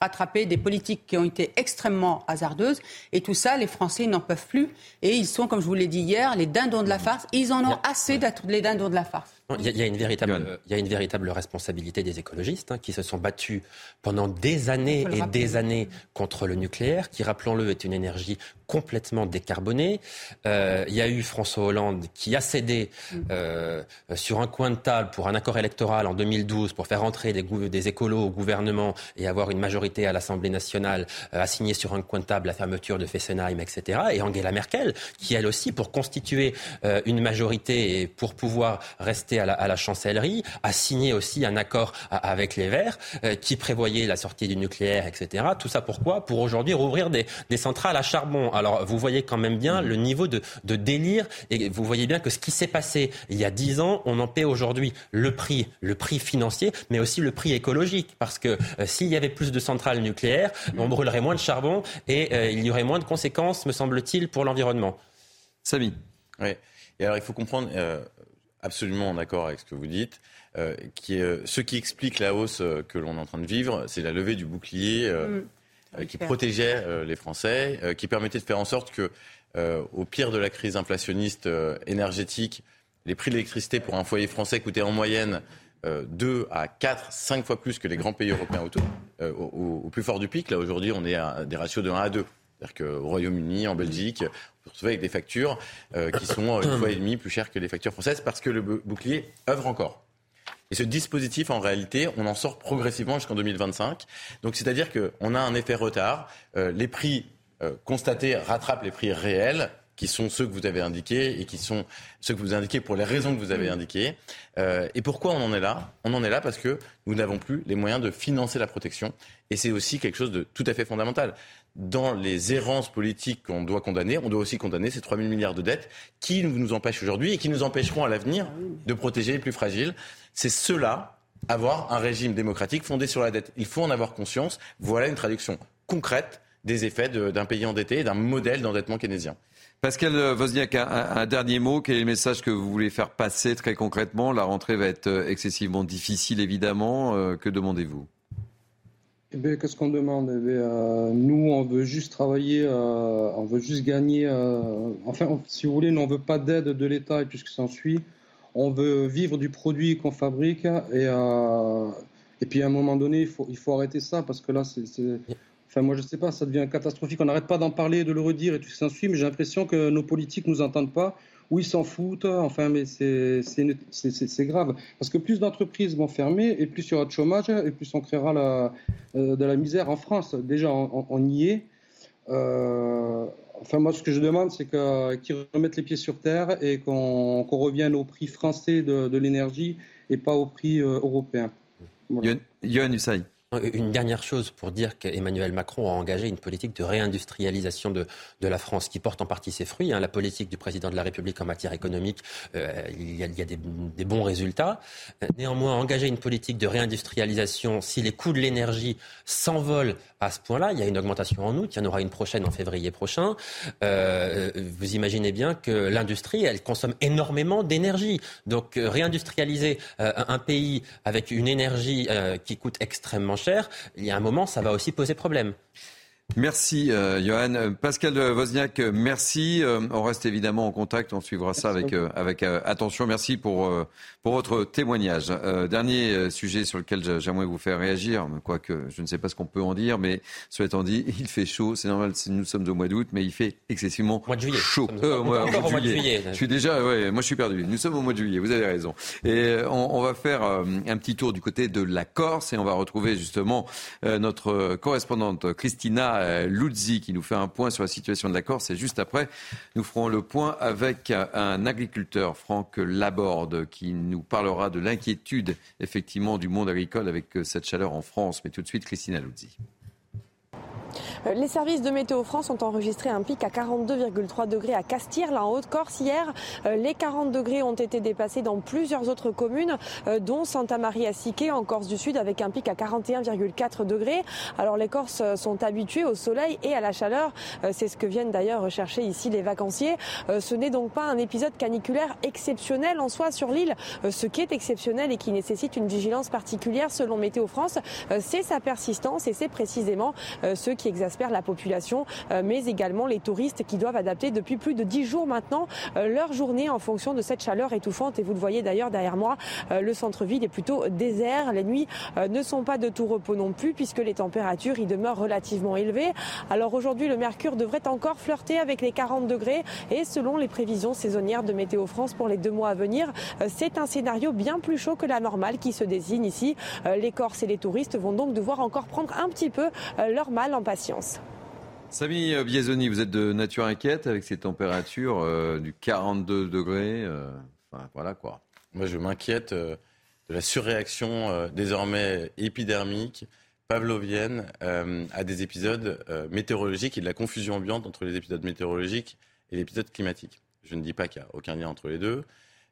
rattraper des politiques qui ont été extrêmement hasardeuses. Et tout ça, les Français n'en peuvent plus. Et ils sont, comme je vous l'ai dit hier, les dindons de la farce. Ils en ont assez d'être les dindons de la farce. Il y, a, une véritable, il y a une véritable responsabilité des écologistes hein, qui se sont battus pendant des années et des années contre le nucléaire, qui, rappelons-le, est une énergie complètement décarboné. Euh, il y a eu François Hollande qui a cédé mm. euh, sur un coin de table pour un accord électoral en 2012 pour faire entrer des, des écolos au gouvernement et avoir une majorité à l'Assemblée nationale, euh, a signé sur un coin de table la fermeture de Fessenheim, etc. Et Angela Merkel, qui elle aussi, pour constituer une majorité et pour pouvoir rester à la, à la, chancellerie, a signé aussi un accord avec les Verts qui prévoyait la sortie du nucléaire, etc. Tout ça pourquoi? Pour aujourd'hui rouvrir des, des centrales à charbon. Alors, vous voyez quand même bien le niveau de, délire et vous voyez bien que ce qui s'est passé il y a dix ans, on en paie aujourd'hui le prix, le prix financier, mais aussi le prix écologique. Parce que euh, s'il y avait plus de centrales nucléaires, on brûlerait moins de charbon et euh, il y aurait moins de conséquences, me semble-t-il, pour l'environnement. Samy. Oui. Et alors, il faut comprendre, euh, absolument en accord avec ce que vous dites, qui est, ce qui explique la hausse que l'on est en train de vivre, c'est la levée du bouclier. Mm. Euh, qui protégeait euh, les Français, euh, qui permettait de faire en sorte que, au pire de la crise inflationniste énergétique, les prix de l'électricité pour un foyer français coûtaient en moyenne 2 à 4, 5 fois plus que les grands pays européens autour. Au, plus fort du pic, là aujourd'hui, on est à des ratios de 1 à 2. C'est-à-dire qu'au Royaume-Uni, en Belgique, on se retrouve avec des factures qui sont une fois et demie plus chères que les factures françaises parce que le bouclier œuvre encore. Et ce dispositif, en réalité, on en sort progressivement jusqu'en 2025. Donc, c'est-à-dire qu'on a un effet retard. Euh, les prix euh, constatés rattrapent les prix réels qui sont ceux que vous avez indiqués et qui sont ceux que vous indiquez pour les raisons que vous avez indiquées. Euh, et pourquoi on en est là? On en est là parce que nous n'avons plus les moyens de financer la protection. Et c'est aussi quelque chose de tout à fait fondamental dans les errances politiques qu'on doit condamner, on doit aussi condamner ces 3 000 milliards de dettes qui nous empêchent aujourd'hui et qui nous empêcheront à l'avenir de protéger les plus fragiles. C'est cela, avoir un régime démocratique fondé sur la dette. Il faut en avoir conscience. Voilà une traduction concrète des effets d'un pays endetté et d'un modèle d'endettement keynésien. Pascal Wozniak, un, dernier mot. Quel est le message que vous voulez faire passer très concrètement? La rentrée va être euh, excessivement difficile, évidemment. Euh, que demandez-vous? Eh qu'est-ce qu'on demande? Eh euh, Nous, on veut juste travailler, on veut juste gagner. enfin, si vous voulez, nous, on ne veut pas d'aide de l'État et tout ce qui s'ensuit on veut vivre du produit qu'on fabrique et, puis à un moment donné, il faut arrêter ça parce que là, c'est. Enfin, moi, je sais pas, ça devient catastrophique. On n'arrête pas d'en parler, de le redire et tout ça suit, mais j'ai l'impression que nos politiques nous entendent pas ou ils s'en foutent. Enfin, mais c'est grave. Parce que plus d'entreprises vont fermer et plus il y aura de chômage et plus on créera euh, de la misère en France. Déjà, on, y est. Euh, Enfin, moi, ce que je demande, c'est qu'ils remettent les pieds sur terre et qu'on revienne au prix français de, l'énergie et pas au prix euh, européen. Voilà. Yohann Une dernière chose pour dire qu'Emmanuel Macron a engagé une politique de réindustrialisation de, la France qui porte en partie ses fruits. Hein. La politique du président de la République en matière économique, euh, il y a, des, bons résultats. Néanmoins, engager une politique de réindustrialisation, si les coûts de l'énergie s'envolent à ce point-là, il y a une augmentation en août, il y en aura une prochaine en février prochain. Euh, vous imaginez bien que l'industrie, elle consomme énormément d'énergie. Donc euh, réindustrialiser euh, un pays avec une énergie euh, qui coûte extrêmement cher, il y a un moment, ça va aussi poser problème. Merci euh, Johan. Pascal Wozniak, merci. Euh, on reste évidemment en contact, on suivra ça avec, euh, avec euh, attention. Merci pour, euh, pour votre témoignage. dernier sujet sur lequel j'aimerais vous faire réagir, quoique je ne sais pas ce qu'on peut en dire, mais cela étant dit, il fait chaud, c'est normal, nous sommes au mois d'août, mais il fait excessivement mois de juillet. chaud. Au mois, mois, de juillet. Je suis déjà, ouais, moi je suis perdu. Nous sommes au mois de juillet, vous avez raison. Et on, on va faire un petit tour du côté de la Corse et on va retrouver justement notre correspondante Christina Luzzi qui nous fait un point sur la situation de la Corse. Et juste après, nous ferons le point avec un agriculteur, Franck Laborde, qui nous parlera de l'inquiétude effectivement du monde agricole avec cette chaleur en France. Mais tout de suite, Christina Luzzi. Euh, les services de Météo France ont enregistré un pic à 42,3 degrés à Castire, là en Haute-Corse. Hier, euh, les 40 degrés ont été dépassés dans plusieurs autres communes, euh, dont Santa Maria Sique en Corse du Sud, avec un pic à 41,4 degrés. Alors les Corses sont habitués au soleil et à la chaleur. C'est ce que viennent d'ailleurs rechercher ici les vacanciers. Ce n'est donc pas un épisode caniculaire exceptionnel en soi sur l'île. Ce qui est exceptionnel et qui nécessite une vigilance particulière selon Météo France, c'est sa persistance et c'est précisément ce qui exaspère la population, euh, mais également les touristes qui doivent adapter depuis plus de 10 jours maintenant euh, leur journée en fonction de cette chaleur étouffante. Et vous le voyez d'ailleurs derrière moi, euh, le centre-ville est plutôt désert. Les nuits ne sont pas de tout repos non plus puisque les températures y demeurent relativement élevées. Alors aujourd'hui, le mercure devrait encore flirter avec les 40 degrés et selon les prévisions saisonnières de Météo France pour les deux mois à venir, c'est un scénario bien plus chaud que la normale qui se désigne ici. Les Corses et les touristes vont donc devoir encore prendre un petit peu leur mal en patience. Samy Biesoni, vous êtes de nature inquiète avec ces températures euh, du 42 degrés. Euh, enfin, voilà quoi. Moi, je m'inquiète euh, de la surréaction euh, désormais épidermique, pavlovienne, euh, à des épisodes euh, météorologiques et de la confusion ambiante entre les épisodes météorologiques et l'épisode climatique. Je ne dis pas qu'il n'y a aucun lien entre les deux.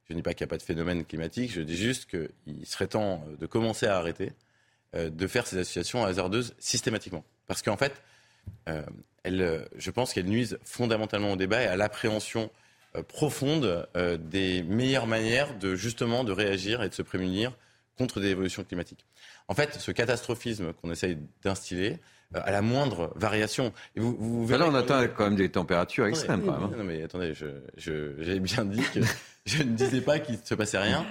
Je ne dis pas qu'il n'y a pas de phénomène climatique. Je dis juste qu'il serait temps de commencer à arrêter de faire ces associations hasardeuses systématiquement. Parce qu'en fait, euh, elle, je pense qu'elle nuise fondamentalement au débat et à l'appréhension euh, profonde euh, des meilleures manières de justement de réagir et de se prémunir contre des évolutions climatiques. En fait, ce catastrophisme qu'on essaye d'instiller, euh, à la moindre variation. Et vous, vous verrez là, on atteint quand même des températures extrêmes. Non, quand même, hein. non mais attendez, j'avais je, bien dit que je ne disais pas qu'il ne se passait rien.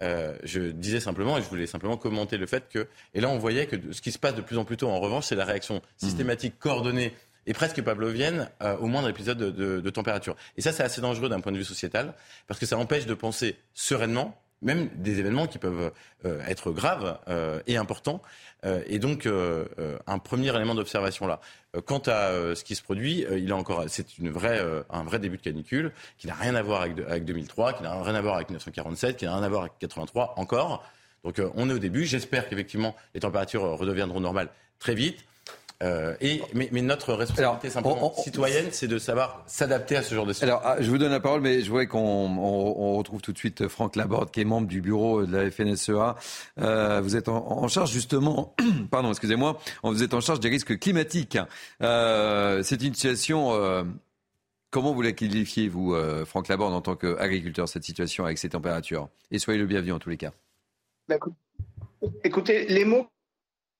Euh, je disais simplement, et je voulais simplement commenter le fait que, et là on voyait que ce qui se passe de plus en plus tôt en revanche, c'est la réaction systématique, coordonnée et presque pavlovienne euh, au moindre épisode de, de, de température. Et ça c'est assez dangereux d'un point de vue sociétal, parce que ça empêche de penser sereinement, même des événements qui peuvent euh, être graves euh, et importants. Euh, et donc, un premier élément d'observation là. quant à ce qui se produit, il est encore, c'est une un vrai début de canicule qui n'a rien à voir avec, avec 2003, qui n'a rien à voir avec 1947, qui n'a rien à voir avec 83 encore. Donc, on est au début. J'espère qu'effectivement les températures redeviendront normales très vite. Euh, et, mais, mais, notre responsabilité Alors, simplement on, on, citoyenne, c'est de savoir s'adapter à ce genre de situation. Alors, je vous donne la parole, mais je vois qu'on on, retrouve tout de suite Franck Laborde, qui est membre du bureau de la FNSEA. Euh, vous êtes en, en, charge justement, pardon, excusez-moi, vous êtes en charge des risques climatiques. Euh, c'est une situation. Euh, comment vous la qualifiez, vous, euh, Franck Laborde, en tant qu'agriculteur, cette situation avec ces températures? Et soyez le bienvenu en tous les cas. Écoutez, les mots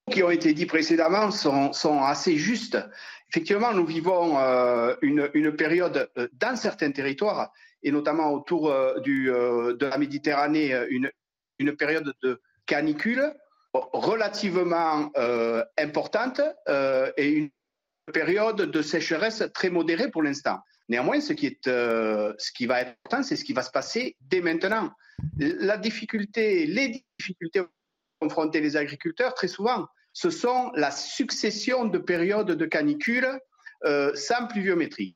qui ont été dits précédemment sont, assez justes. Effectivement, nous vivons euh, une, période euh, dans certains territoires, et notamment autour euh, de la Méditerranée, une, période de canicule relativement importante et une période de sécheresse très modérée pour l'instant. Néanmoins, ce qui, est, ce qui va être important, c'est ce qui va se passer dès maintenant. La difficulté, les difficultés confronter les agriculteurs, très souvent, ce sont la succession de périodes de canicule euh, sans pluviométrie.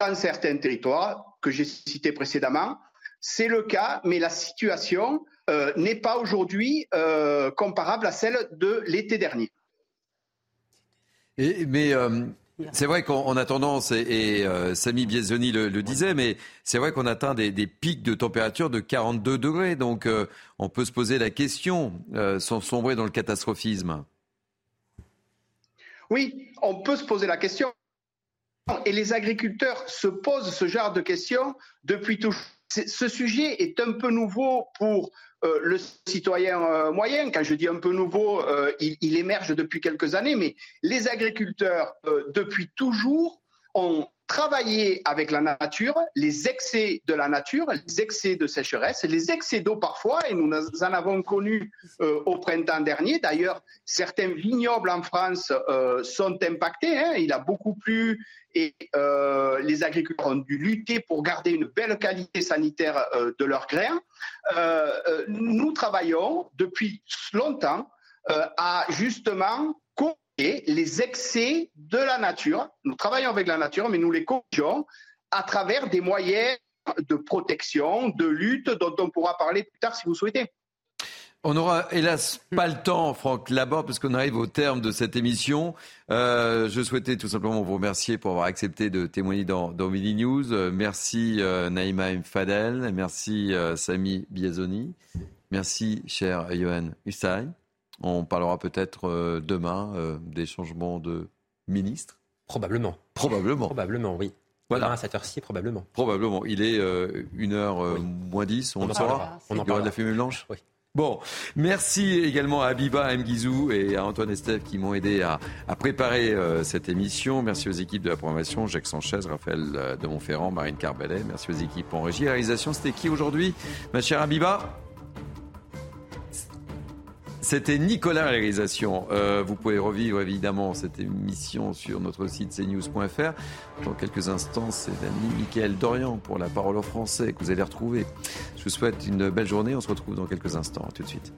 Dans certains territoires que j'ai cités précédemment, c'est le cas, mais la situation euh, n'est pas aujourd'hui euh, comparable à celle de l'été dernier. C'est vrai qu'on a tendance, et, Samy Biesoni le, disait, mais c'est vrai qu'on atteint des, pics de température de 42 degrés. Donc on peut se poser la question sans sombrer dans le catastrophisme. Oui, on peut se poser la question. Et les agriculteurs se posent ce genre de questions depuis toujours. Ce sujet est un peu nouveau pour euh, le citoyen euh, moyen. Quand je dis un peu nouveau, euh, il, émerge depuis quelques années, mais les agriculteurs, depuis toujours, ont travaillé avec la nature, les excès de la nature, les excès de sécheresse, les excès d'eau parfois, et nous en avons connu au printemps dernier. D'ailleurs, certains vignobles en France sont impactés. Hein. Il a beaucoup plu et euh, les agriculteurs ont dû lutter pour garder une belle qualité sanitaire euh, de leurs grains. Euh, nous travaillons depuis longtemps à justement les excès de la nature. Nous travaillons avec la nature, mais nous les corrigeons à travers des moyens de protection, de lutte dont on pourra parler plus tard si vous souhaitez. On n'aura hélas pas le temps, Franck Laborde, parce qu'on arrive au terme de cette émission. Euh, je souhaitais tout simplement vous remercier pour avoir accepté de témoigner dans, dans News. Euh, merci euh, Naïma Mfadel, merci euh, Samy Biazoni, merci cher Johan Hussein. On parlera peut-être demain des changements de ministre. Probablement. Probablement. Probablement, oui. Voilà. Demain à cette heure-ci, probablement. Probablement. Il est 1h moins 10, on, on en saura. On en parlera. de la fumée blanche Oui. Bon, merci également à Abiba Mguizou et à Antoine Estève qui m'ont aidé à, préparer euh, cette émission. Merci aux équipes de la programmation, Jacques Sanchez, Raphaël euh, de Montferrand, Marine Carbellet. Merci aux équipes en régie. La réalisation, c'était qui aujourd'hui, ma chère Abiba? C'était Nicolas la réalisation. Euh, vous pouvez revivre évidemment cette émission sur notre site cnews.fr. Dans quelques instants, c'est l'ami Michael Dorian pour la parole au français que vous allez retrouver. Je vous souhaite une belle journée. On se retrouve dans quelques instants. tout de suite.